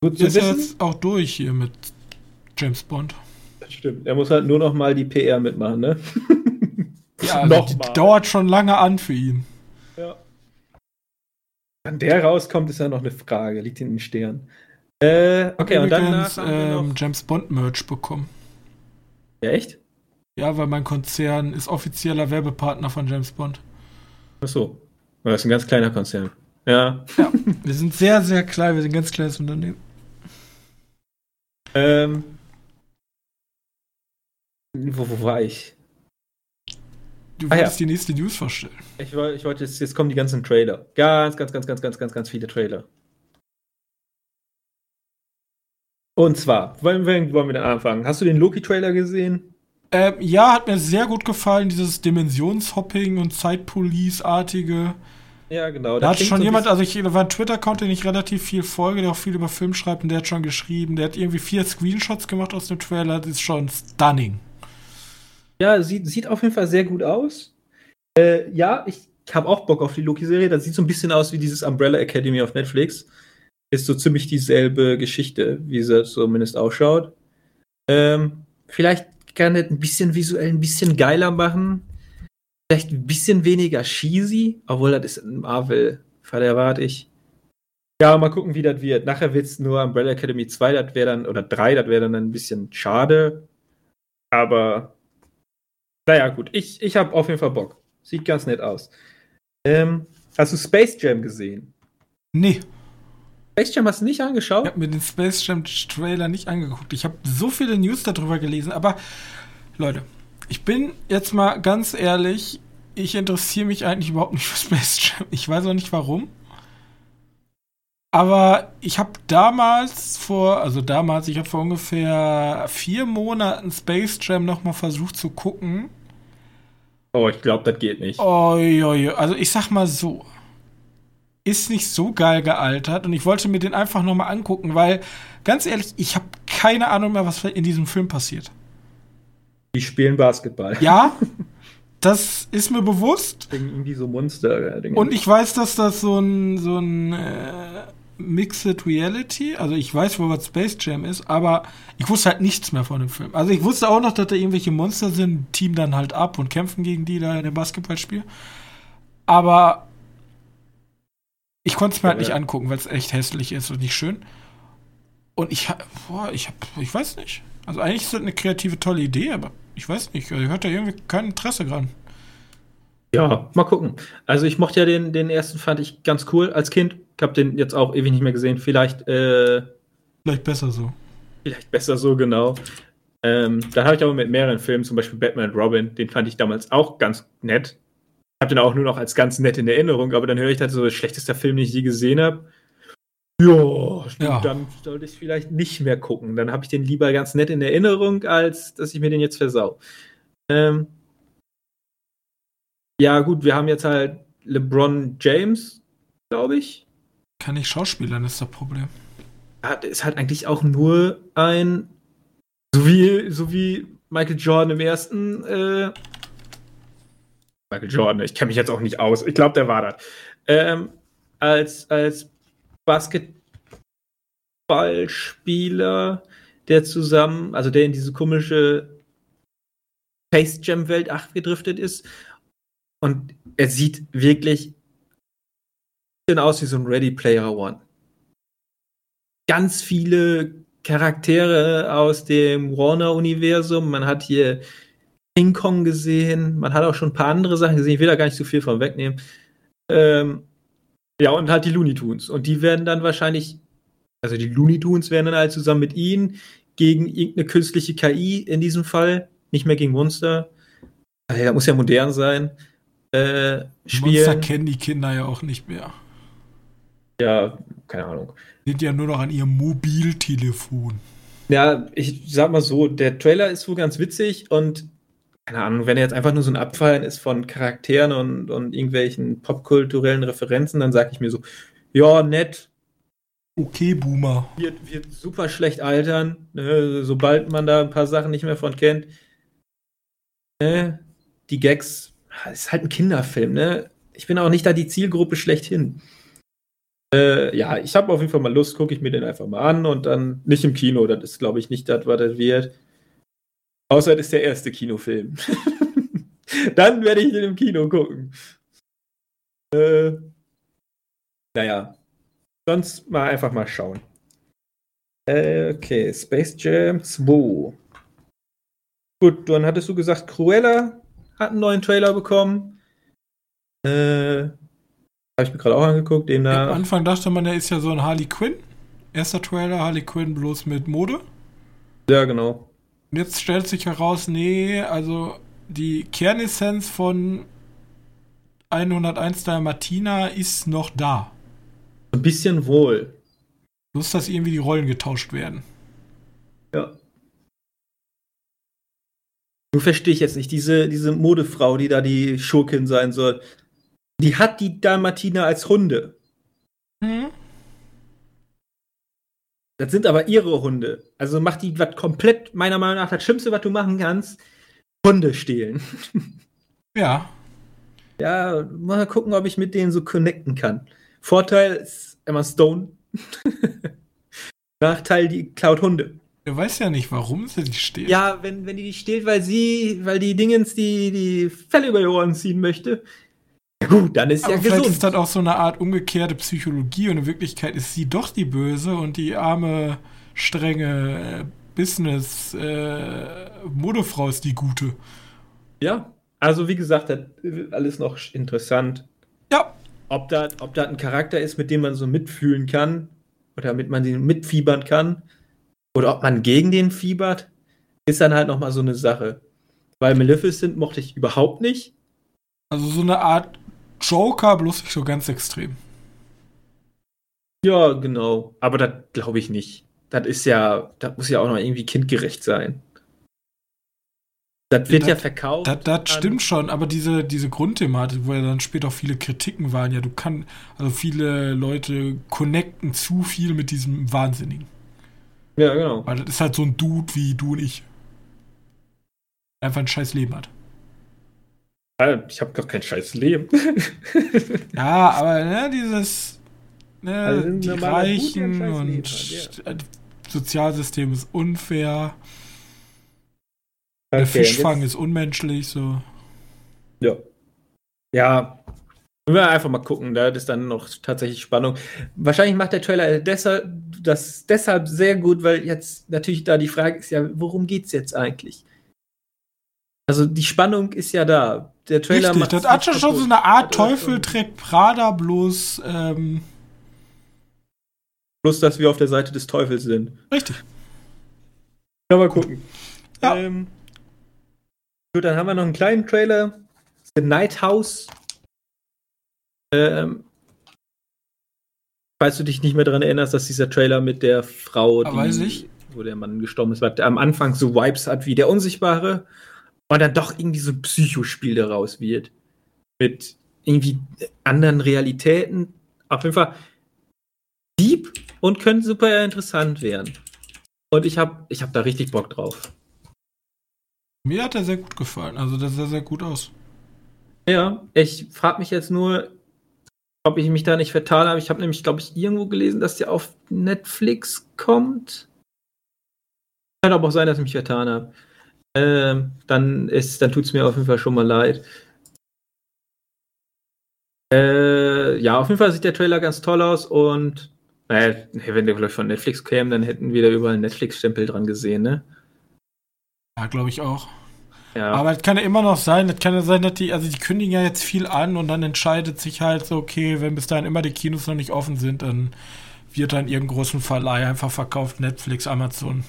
Gut zu ist wissen. jetzt auch durch hier mit James Bond. Das stimmt. Er muss halt nur noch mal die PR mitmachen, ne? Ja, noch die dauert schon lange an für ihn. Ja. Wann der rauskommt, ist ja noch eine Frage. Liegt in den Sternen. Äh, okay, und dann ähm, James Bond Merch bekommen. Ja, echt? Ja, weil mein Konzern ist offizieller Werbepartner von James Bond. Ach so. Das ist ein ganz kleiner Konzern. Ja. Ja, wir sind sehr, sehr klein. Wir sind ein ganz kleines Unternehmen. Ähm. Wo, wo war ich? Du ah, wolltest ja. die nächste News vorstellen. Ich, ich wollte, jetzt, jetzt kommen die ganzen Trailer. Ganz, ganz, ganz, ganz, ganz, ganz, ganz viele Trailer. Und zwar, wollen wir, wollen wir denn anfangen? Hast du den Loki-Trailer gesehen? Ähm, ja, hat mir sehr gut gefallen, dieses Dimensionshopping und Zeitpolice-artige. Ja, genau. Da hat schon so jemand, also ich war ein Twitter-Account, den ich relativ viel folge, der auch viel über Film schreibt und der hat schon geschrieben, der hat irgendwie vier Screenshots gemacht aus dem Trailer, das ist schon stunning. Ja, sieht, sieht auf jeden Fall sehr gut aus. Äh, ja, ich habe auch Bock auf die Loki-Serie. Das sieht so ein bisschen aus wie dieses Umbrella Academy auf Netflix. Ist so ziemlich dieselbe Geschichte, wie sie zumindest ausschaut. Ähm, vielleicht kann es ein bisschen visuell ein bisschen geiler machen. Vielleicht ein bisschen weniger cheesy, obwohl das ist ein Marvel. Fall erwarte ich. Ja, mal gucken, wie das wird. Nachher wird es nur Umbrella Academy 2, das wäre dann, oder 3, das wäre dann ein bisschen schade. Aber naja, gut, ich, ich habe auf jeden Fall Bock. Sieht ganz nett aus. Ähm, hast du Space Jam gesehen? Nee. Space Jam hast du nicht angeschaut? Ich habe mir den Space Jam Trailer nicht angeguckt. Ich habe so viele News darüber gelesen, aber Leute, ich bin jetzt mal ganz ehrlich, ich interessiere mich eigentlich überhaupt nicht für Space Jam. Ich weiß auch nicht warum. Aber ich habe damals vor, also damals, ich habe vor ungefähr vier Monaten Space Jam nochmal versucht zu gucken. Oh, ich glaube, das geht nicht. Oh, jo, jo. Also ich sag mal so. Ist nicht so geil gealtert und ich wollte mir den einfach nochmal angucken, weil, ganz ehrlich, ich habe keine Ahnung mehr, was in diesem Film passiert. Die spielen Basketball. Ja, das ist mir bewusst. Irgendwie so Monster. Und ich weiß, dass das so ein, so ein äh, Mixed Reality. Also ich weiß, wo was Space Jam ist, aber ich wusste halt nichts mehr von dem Film. Also ich wusste auch noch, dass da irgendwelche Monster sind, Team dann halt ab und kämpfen gegen die da in dem Basketballspiel. Aber ich konnte es mir halt nicht angucken, weil es echt hässlich ist und nicht schön. Und ich boah, ich hab, ich weiß nicht. Also eigentlich ist das eine kreative, tolle Idee, aber ich weiß nicht. Ich hatte da irgendwie kein Interesse dran. Ja, mal gucken. Also ich mochte ja den, den ersten, fand ich ganz cool als Kind. Ich habe den jetzt auch ewig nicht mehr gesehen. Vielleicht, äh, Vielleicht besser so. Vielleicht besser so, genau. Ähm, da habe ich aber mit mehreren Filmen, zum Beispiel Batman und Robin, den fand ich damals auch ganz nett. Ich habe den auch nur noch als ganz nett in Erinnerung, aber dann höre ich halt so, das schlechteste Film, den ich je gesehen habe. Ja, ja, dann sollte ich vielleicht nicht mehr gucken. Dann habe ich den lieber ganz nett in Erinnerung, als dass ich mir den jetzt versau. Ähm, ja, gut, wir haben jetzt halt LeBron James, glaube ich. Kann ich Schauspielern, ist das Problem. Ja, ist halt eigentlich auch nur ein, so wie, so wie Michael Jordan im ersten, äh, Michael Jordan, ich kenne mich jetzt auch nicht aus, ich glaube, der war das. Ähm, als, als Basketballspieler, der zusammen, also der in diese komische Space Jam Welt abgedriftet ist und er sieht wirklich aus wie so ein Ready Player One. Ganz viele Charaktere aus dem Warner-Universum. Man hat hier King Kong gesehen. Man hat auch schon ein paar andere Sachen gesehen. Ich will da gar nicht zu viel von wegnehmen. Ähm, ja, und halt die Looney Tunes. Und die werden dann wahrscheinlich, also die Looney Tunes werden dann halt zusammen mit ihnen gegen irgendeine künstliche KI in diesem Fall, nicht mehr gegen Monster. Also, das muss ja modern sein äh, spielen. Monster kennen die Kinder ja auch nicht mehr. Ja, keine Ahnung. Sind ja nur noch an ihrem Mobiltelefon. Ja, ich sag mal so, der Trailer ist wohl ganz witzig und keine Ahnung, wenn er jetzt einfach nur so ein Abfallen ist von Charakteren und, und irgendwelchen popkulturellen Referenzen, dann sag ich mir so, ja, nett. Okay, Boomer. Wird, wird super schlecht altern, ne, sobald man da ein paar Sachen nicht mehr von kennt. Ne, die Gags, ist halt ein Kinderfilm, ne? Ich bin auch nicht da die Zielgruppe schlechthin. Äh, ja, ich habe auf jeden Fall mal Lust, gucke ich mir den einfach mal an und dann nicht im Kino. Das ist, glaube ich, nicht das, was das wird. Außer das ist der erste Kinofilm. dann werde ich den im Kino gucken. Äh, naja, sonst mal einfach mal schauen. Äh, okay, Space Jam 2. Gut, dann hattest du gesagt, Cruella hat einen neuen Trailer bekommen. Äh, habe ich mir gerade auch angeguckt. Den ja, am Anfang dachte man, er ist ja so ein Harley Quinn. Erster Trailer, Harley Quinn bloß mit Mode. Ja, genau. Und jetzt stellt sich heraus, nee, also die Kernessenz von 101 Martina ist noch da. Ein bisschen wohl. Bloß, dass irgendwie die Rollen getauscht werden. Ja. Nur verstehe ich jetzt nicht, diese, diese Modefrau, die da die Schurkin sein soll. Die hat die Dalmatiner als Hunde. Mhm. Das sind aber ihre Hunde. Also macht die was komplett, meiner Meinung nach, das Schlimmste, was du machen kannst, Hunde stehlen. Ja. Ja, mal gucken, ob ich mit denen so connecten kann. Vorteil ist Emma Stone. Nachteil, die klaut Hunde. Er weiß ja nicht, warum sie die stehlt. Ja, wenn, wenn die die stehlt, weil sie, weil die Dingens die, die Fälle über die Ohren ziehen möchte, Gut, dann ist Aber ja vielleicht gesund. ist das auch so eine Art umgekehrte Psychologie und in Wirklichkeit ist sie doch die Böse und die arme, strenge äh, Business äh, Modefrau ist die gute. Ja, also wie gesagt, das ist alles noch interessant. Ja. Ob das ob ein Charakter ist, mit dem man so mitfühlen kann oder mit man den mitfiebern kann oder ob man gegen den fiebert, ist dann halt nochmal so eine Sache. Weil Maleficent mochte ich überhaupt nicht. Also so eine Art Joker, bloß nicht so ganz extrem. Ja, genau. Aber das glaube ich nicht. Das ist ja, das muss ja auch noch irgendwie kindgerecht sein. Das wird das, ja verkauft. Das, das stimmt schon, aber diese, diese Grundthematik, wo ja dann später auch viele Kritiken waren, ja, du kannst, also viele Leute connecten zu viel mit diesem Wahnsinnigen. Ja, genau. Weil das ist halt so ein Dude wie du und ich. Einfach ein scheiß Leben hat. Ich habe gar kein scheiß Leben. ja, aber ne, dieses ne, also die Reichen und hat, ja. Sozialsystem ist unfair. Okay, Der Fischfang ist unmenschlich, so. Ja. Ja. Wir werden einfach mal gucken, da ist dann noch tatsächlich Spannung. Wahrscheinlich macht der Trailer deshalb, das deshalb sehr gut, weil jetzt natürlich da die Frage ist ja, worum geht's jetzt eigentlich? Also die Spannung ist ja da. Der Trailer Richtig, macht das hat schon so eine Art Teufel trägt Prada, bloß ähm bloß, dass wir auf der Seite des Teufels sind. Richtig. Ja, mal gucken. Ja. Ähm, gut, dann haben wir noch einen kleinen Trailer. The Night House. Ähm, falls du dich nicht mehr daran erinnerst, dass dieser Trailer mit der Frau, die, wo der Mann gestorben ist, am Anfang so Vibes hat wie der Unsichtbare und dann doch irgendwie so ein Psychospiel daraus wird. Mit irgendwie anderen Realitäten. Auf jeden Fall deep und könnte super interessant werden. Und ich habe ich hab da richtig Bock drauf. Mir hat er sehr gut gefallen. Also, das sah sehr gut aus. Ja, ich frage mich jetzt nur, ob ich mich da nicht vertan habe. Ich habe nämlich, glaube ich, irgendwo gelesen, dass der auf Netflix kommt. Kann aber auch sein, dass ich mich vertan habe äh, dann ist, dann tut es mir auf jeden Fall schon mal leid. Äh, ja, auf jeden Fall sieht der Trailer ganz toll aus und naja, wenn der vielleicht von Netflix käme, dann hätten wir da überall einen Netflix-Stempel dran gesehen, ne? Ja, glaube ich auch. Ja. Aber es kann ja immer noch sein, das kann ja sein, dass die, also die kündigen ja jetzt viel an und dann entscheidet sich halt so, okay, wenn bis dahin immer die Kinos noch nicht offen sind, dann wird dann irgendein großen Verleih einfach verkauft, Netflix, Amazon.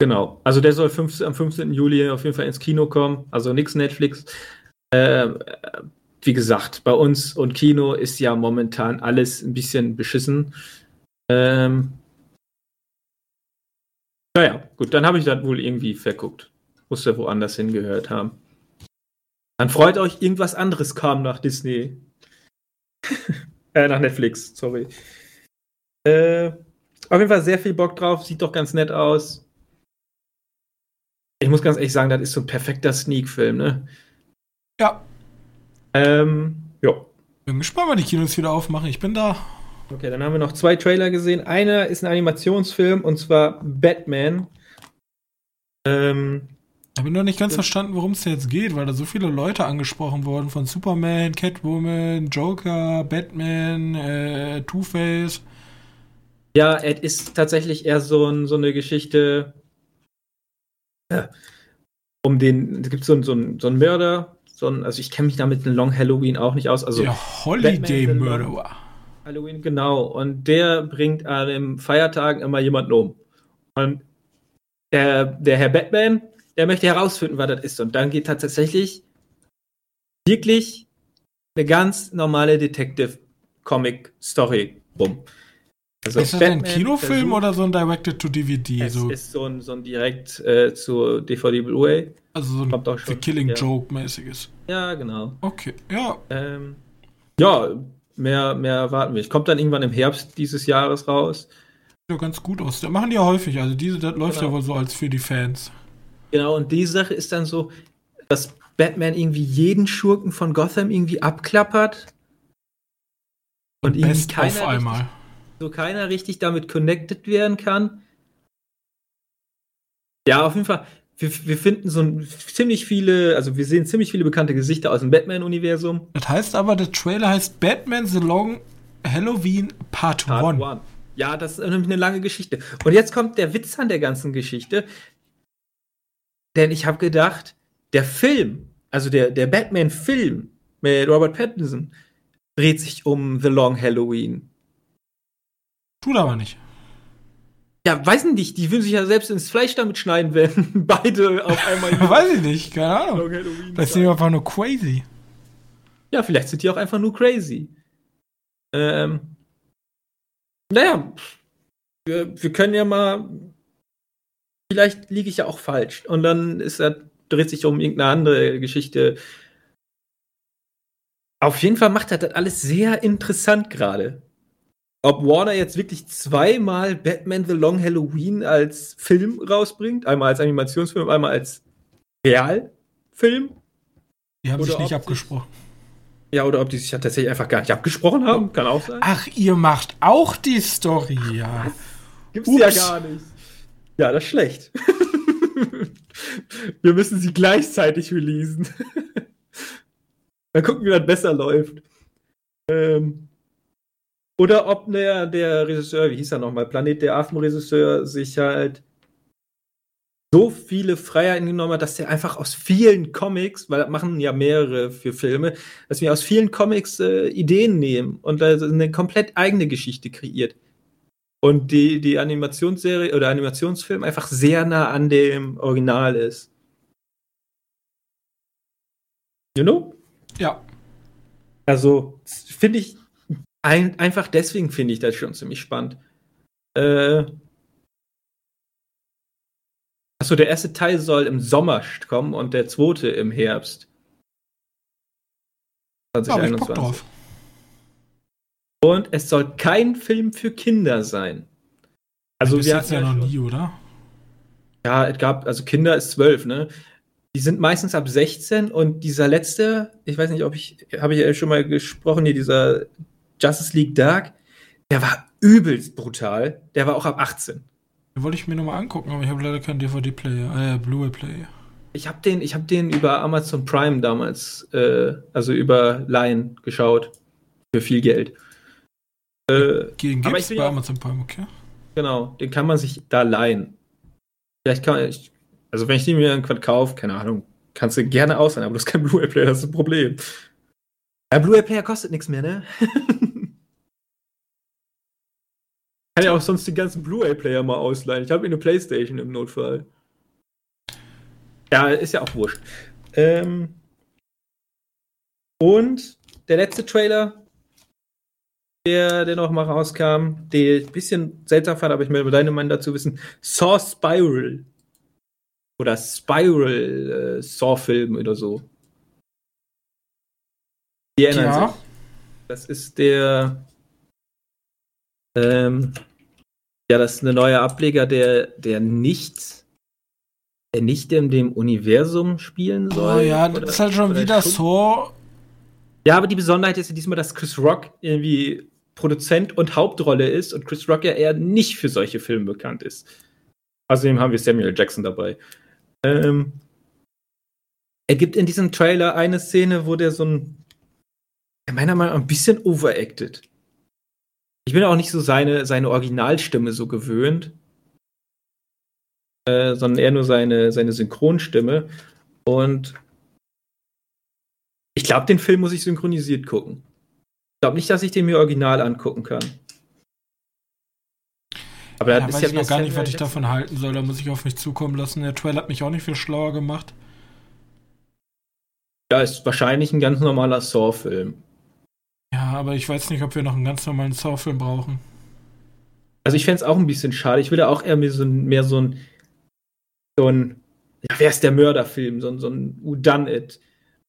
Genau. Also der soll 15, am 15. Juli auf jeden Fall ins Kino kommen. Also nichts Netflix. Äh, wie gesagt, bei uns und Kino ist ja momentan alles ein bisschen beschissen. Ähm, Naja, gut, dann habe ich das wohl irgendwie verguckt. Muss ja woanders hingehört haben. Dann freut euch, irgendwas anderes kam nach Disney. äh, nach Netflix, sorry. Äh, auf jeden Fall sehr viel Bock drauf, sieht doch ganz nett aus. Ich muss ganz ehrlich sagen, das ist so ein perfekter Sneak-Film, ne? Ja. Ähm, ja. Bin gespannt, wann die Kinos wieder aufmachen. Ich bin da. Okay, dann haben wir noch zwei Trailer gesehen. Einer ist ein Animationsfilm und zwar Batman. Ähm, ich habe noch nicht ganz verstanden, worum es jetzt geht, weil da so viele Leute angesprochen wurden von Superman, Catwoman, Joker, Batman, äh, Two-Face. Ja, es ist tatsächlich eher so, ein, so eine Geschichte um den. Es gibt so, so, so einen Mörder, so ein, also ich kenne mich damit in Long Halloween auch nicht aus. Also Der Holiday Murderer. Halloween, genau. Und der bringt an den Feiertagen immer jemanden um. Und der, der Herr Batman, der möchte herausfinden, was das ist. Und dann geht tatsächlich wirklich eine ganz normale Detective-Comic-Story rum. Also ist das Batman ein Kinofilm versucht, oder so ein Directed-to-DVD? Es so? ist so ein, so ein direkt äh, zu DVD Blu-ray. Also so ein Kommt auch schon, The Killing ja. Joke-mäßiges. Ja, genau. Okay, ja. Ähm, ja, mehr, mehr erwarten wir. Ich kommt dann irgendwann im Herbst dieses Jahres raus. Sieht ja ganz gut aus. Das machen die ja häufig. Also diese, das läuft genau. ja wohl so als für die Fans. Genau, und die Sache ist dann so, dass Batman irgendwie jeden Schurken von Gotham irgendwie abklappert. Und, und irgendwie keiner auf einmal. Richtig, so keiner richtig damit connected werden kann. Ja, auf jeden Fall. Wir, wir finden so ein, ziemlich viele, also wir sehen ziemlich viele bekannte Gesichter aus dem Batman-Universum. Das heißt aber, der Trailer heißt Batman The Long Halloween Part 1. Ja, das ist nämlich eine lange Geschichte. Und jetzt kommt der Witz an der ganzen Geschichte. Denn ich habe gedacht, der Film, also der, der Batman-Film mit Robert Pattinson, dreht sich um The Long Halloween. Tut aber nicht. Ja, weiß nicht, die würden sich ja selbst ins Fleisch damit schneiden, wenn beide auf einmal. weiß ich nicht, keine Ahnung. Vielleicht sind die einfach nur crazy. Ja, vielleicht sind die auch einfach nur crazy. Ähm. Naja, wir, wir können ja mal. Vielleicht liege ich ja auch falsch. Und dann ist er, dreht sich um irgendeine andere Geschichte. Auf jeden Fall macht er das alles sehr interessant gerade ob Warner jetzt wirklich zweimal Batman The Long Halloween als Film rausbringt, einmal als Animationsfilm, einmal als Realfilm. Die haben oder sich nicht abgesprochen. ja, oder ob die sich ja tatsächlich einfach gar nicht abgesprochen haben, kann auch sein. Ach, ihr macht auch die Story, ja. Gibt's Ups. ja gar nicht. Ja, das ist schlecht. Wir müssen sie gleichzeitig releasen. Mal gucken, wie das besser läuft. Ähm, oder ob der, der Regisseur, wie hieß er nochmal, Planet der Affen-Regisseur, sich halt so viele Freiheiten genommen hat, dass er einfach aus vielen Comics, weil das machen ja mehrere für Filme, dass wir aus vielen Comics äh, Ideen nehmen und also eine komplett eigene Geschichte kreiert. Und die, die Animationsserie oder Animationsfilm einfach sehr nah an dem Original ist. You know? Ja. Also, finde ich ein, einfach deswegen finde ich das schon ziemlich spannend. Äh, Achso, der erste Teil soll im Sommer kommen und der zweite im Herbst. 2021. Und es soll kein Film für Kinder sein. Also wir jetzt ja noch nie, oder? Ja, es gab, also Kinder ist zwölf, ne? Die sind meistens ab 16 und dieser letzte, ich weiß nicht, ob ich, habe ich ja schon mal gesprochen, hier dieser Justice League Dark, der war übelst brutal. Der war auch ab 18. Den wollte ich mir nochmal angucken, aber ich habe leider keinen DVD-Player, äh, Blu-ray-Player. Ich habe den, hab den über Amazon Prime damals, äh, also über Line geschaut. Für viel Geld. Äh, Gegen gibt's bei Amazon Prime, okay. Genau, den kann man sich da leihen. Vielleicht kann ich, also wenn ich den mir irgendwann kaufe, keine Ahnung, kannst du gerne ausleihen, aber das ist kein Blu-ray-Player, das ist ein Problem. Der Blu-ray-Player kostet nichts mehr, ne? kann ja auch sonst die ganzen Blu-ray-Player mal ausleihen. Ich habe eine Playstation im Notfall. Ja, ist ja auch wurscht. Ähm und der letzte Trailer der, der noch mal rauskam, der ein bisschen seltsam fand, aber ich möchte deine Meinung dazu wissen. Saw Spiral. Oder Spiral äh, Saw-Film oder so. Die erinnern Ja. sich. Das ist der. Ähm, ja, das ist eine neue Ableger, der, der nicht. Der nicht in dem Universum spielen soll. Oh ja, oder- das ist halt schon wieder schon- so. Ja, aber die Besonderheit ist ja diesmal, dass Chris Rock irgendwie Produzent und Hauptrolle ist und Chris Rock ja eher nicht für solche Filme bekannt ist. Außerdem haben wir Samuel Jackson dabei. Ähm, er gibt in diesem Trailer eine Szene, wo der so ein, meiner Meinung nach ein bisschen overacted. Ich bin auch nicht so seine, seine Originalstimme so gewöhnt, äh, sondern eher nur seine, seine Synchronstimme. Und ich glaube, den Film muss ich synchronisiert gucken. Ich glaube nicht, dass ich den mir original angucken kann. Aber Ja, weiß ja ich noch gar nicht, was ich davon halten soll. Da muss ich auf mich zukommen lassen. Der Trailer hat mich auch nicht viel schlauer gemacht. Ja, ist wahrscheinlich ein ganz normaler Saw-Film. Ja, aber ich weiß nicht, ob wir noch einen ganz normalen Saw-Film brauchen. Also ich fände es auch ein bisschen schade. Ich würde auch eher mehr so, ein- mehr so ein, so ein, ja, wer ist der Mörderfilm? So ein, so ein Who Done It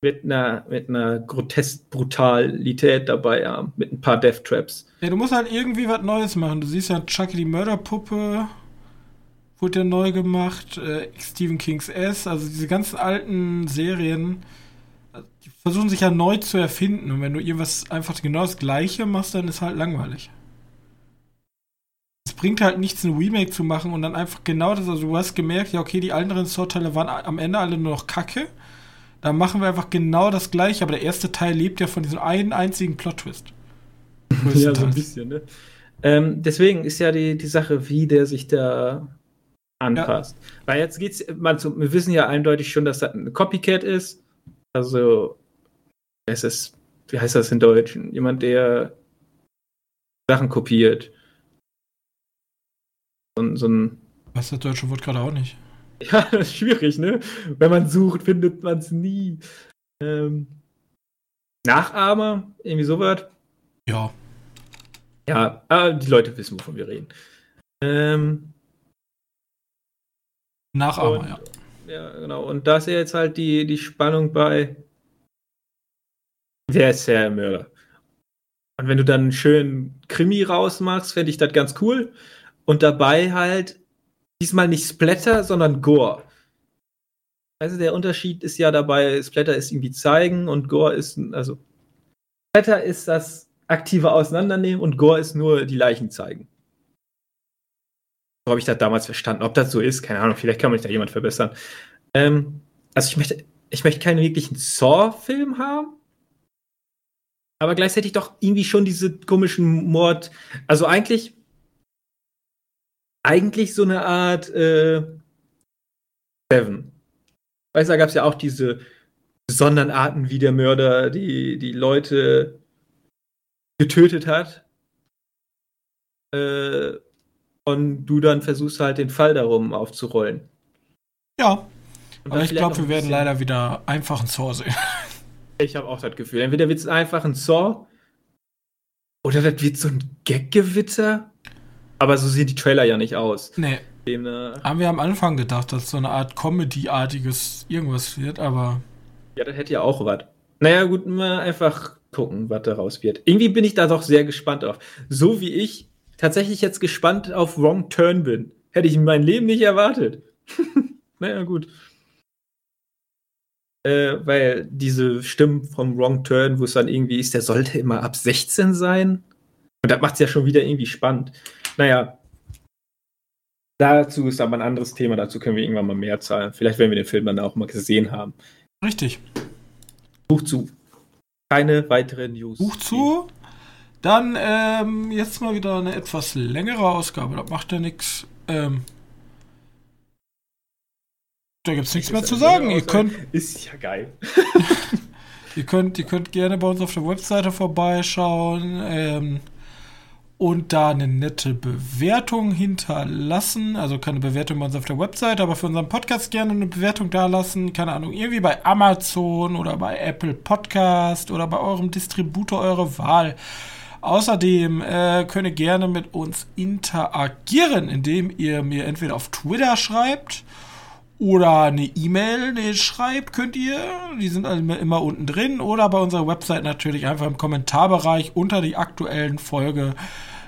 mit einer, mit einer grotesk Brutalität dabei haben, mit ein paar Death Traps. Ja, du musst halt irgendwie was Neues machen. Du siehst ja Chucky die Mörderpuppe. Wurde ja neu gemacht. Äh, Stephen King's S. Also diese ganzen alten Serien. Die versuchen sich ja neu zu erfinden. Und wenn du irgendwas einfach genau das Gleiche machst, dann ist halt langweilig. Es bringt halt nichts, ein Remake zu machen und dann einfach genau das. Also du hast gemerkt, ja, okay, die anderen Saw-Teile waren am Ende alle nur noch Kacke. Dann machen wir einfach genau das Gleiche. Aber der erste Teil lebt ja von diesem einen einzigen Plot-Twist. Ja, so ein bisschen, ne? Ähm, deswegen ist ja die, die Sache, wie der sich da anpasst. Weil jetzt geht's, man, wir wissen ja eindeutig schon, dass das ein Copycat ist. Also, es ist, wie heißt das in Deutsch? Jemand, der Sachen kopiert. So, ein- so ein, Weiß das deutsche Wort gerade auch nicht. ja, das ist schwierig, ne? Wenn man sucht, findet man es nie. Ähm, Nachahmer, irgendwie sowas. Ja. Ja, aber die Leute wissen, wovon wir reden. Ähm, Nachahmer, und, ja. Ja, genau. Und da ist ja jetzt halt die, die Spannung bei, wer ist der Mörder? Und wenn du dann einen schönen Krimi rausmachst, fände ich das ganz cool. Und dabei halt diesmal nicht Splatter, sondern Gore. Also der Unterschied ist ja dabei, Splatter ist irgendwie zeigen und Gore ist, also Splatter ist das aktive Auseinandernehmen und Gore ist nur die Leichen zeigen. So habe ich das damals verstanden. Ob das so ist, keine Ahnung, vielleicht kann mich da jemand verbessern. Ähm, also ich möchte, ich möchte keinen wirklichen Saw-Film haben, aber gleichzeitig doch irgendwie schon diese komischen Mord. Also eigentlich, eigentlich so eine Art äh, Seven. Weißt du, da gab es ja auch diese besonderen Arten, wie der Mörder die, die Leute getötet hat. Äh, und du dann versuchst halt den Fall darum aufzurollen. Ja, aber ich glaube, wir werden leider wieder einfach ein Saw sehen. Ich habe auch das Gefühl. Entweder wird es einfach ein Saw oder das wird so ein Gag-Gewitter. Aber so sehen die Trailer ja nicht aus. nee, Demnach, haben wir am Anfang gedacht, dass so eine Art Comedy-artiges irgendwas wird, aber ja, das hätte ja auch was. Naja, gut, mal einfach gucken, was daraus wird. Irgendwie bin ich da doch sehr gespannt drauf. So wie ich tatsächlich jetzt gespannt auf Wrong Turn bin. Hätte ich in meinem Leben nicht erwartet. naja, gut. Äh, weil diese Stimmen vom Wrong Turn, wo es dann irgendwie ist, der sollte immer ab 16 sein. Und das macht es ja schon wieder irgendwie spannend. Naja. Dazu ist aber ein anderes Thema, dazu können wir irgendwann mal mehr zahlen. Vielleicht werden wir den Film dann auch mal gesehen haben. richtig. Buch zu. Keine weiteren News. Buch zu. Dann ähm, jetzt mal wieder eine etwas längere Ausgabe. Das macht ja nichts. Ähm, da gibt es nichts mehr zu sagen. Ihr könnt, Ist ja geil. ihr, könnt, ihr könnt gerne bei uns auf der Webseite vorbeischauen ähm, und da eine nette Bewertung hinterlassen. Also keine Bewertung bei uns auf der Webseite, aber für unseren Podcast gerne eine Bewertung da lassen. Keine Ahnung, irgendwie bei Amazon oder bei Apple Podcast oder bei eurem Distributor eurer Wahl. Außerdem äh, könnt ihr gerne mit uns interagieren, indem ihr mir entweder auf Twitter schreibt oder eine E-Mail schreibt, könnt ihr. Die sind immer, immer unten drin. Oder bei unserer Website natürlich einfach im Kommentarbereich unter die aktuellen Folge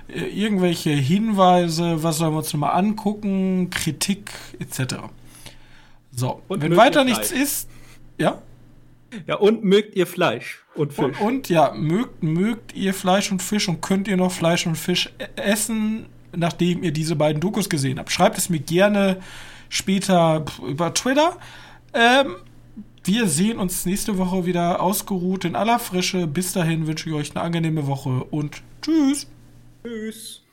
äh, irgendwelche Hinweise, was sollen wir uns nochmal angucken, Kritik etc. So, und wenn weiter nichts ist, ja? Ja, und mögt ihr Fleisch und Fisch. Und, und, ja, mögt, mögt ihr Fleisch und Fisch und könnt ihr noch Fleisch und Fisch e-, essen, nachdem ihr diese beiden Dokus gesehen habt. Schreibt es mir gerne später über Twitter. Ähm, wir sehen uns nächste Woche wieder ausgeruht in aller Frische. Bis dahin wünsche ich euch eine angenehme Woche und tschüss. Tschüss.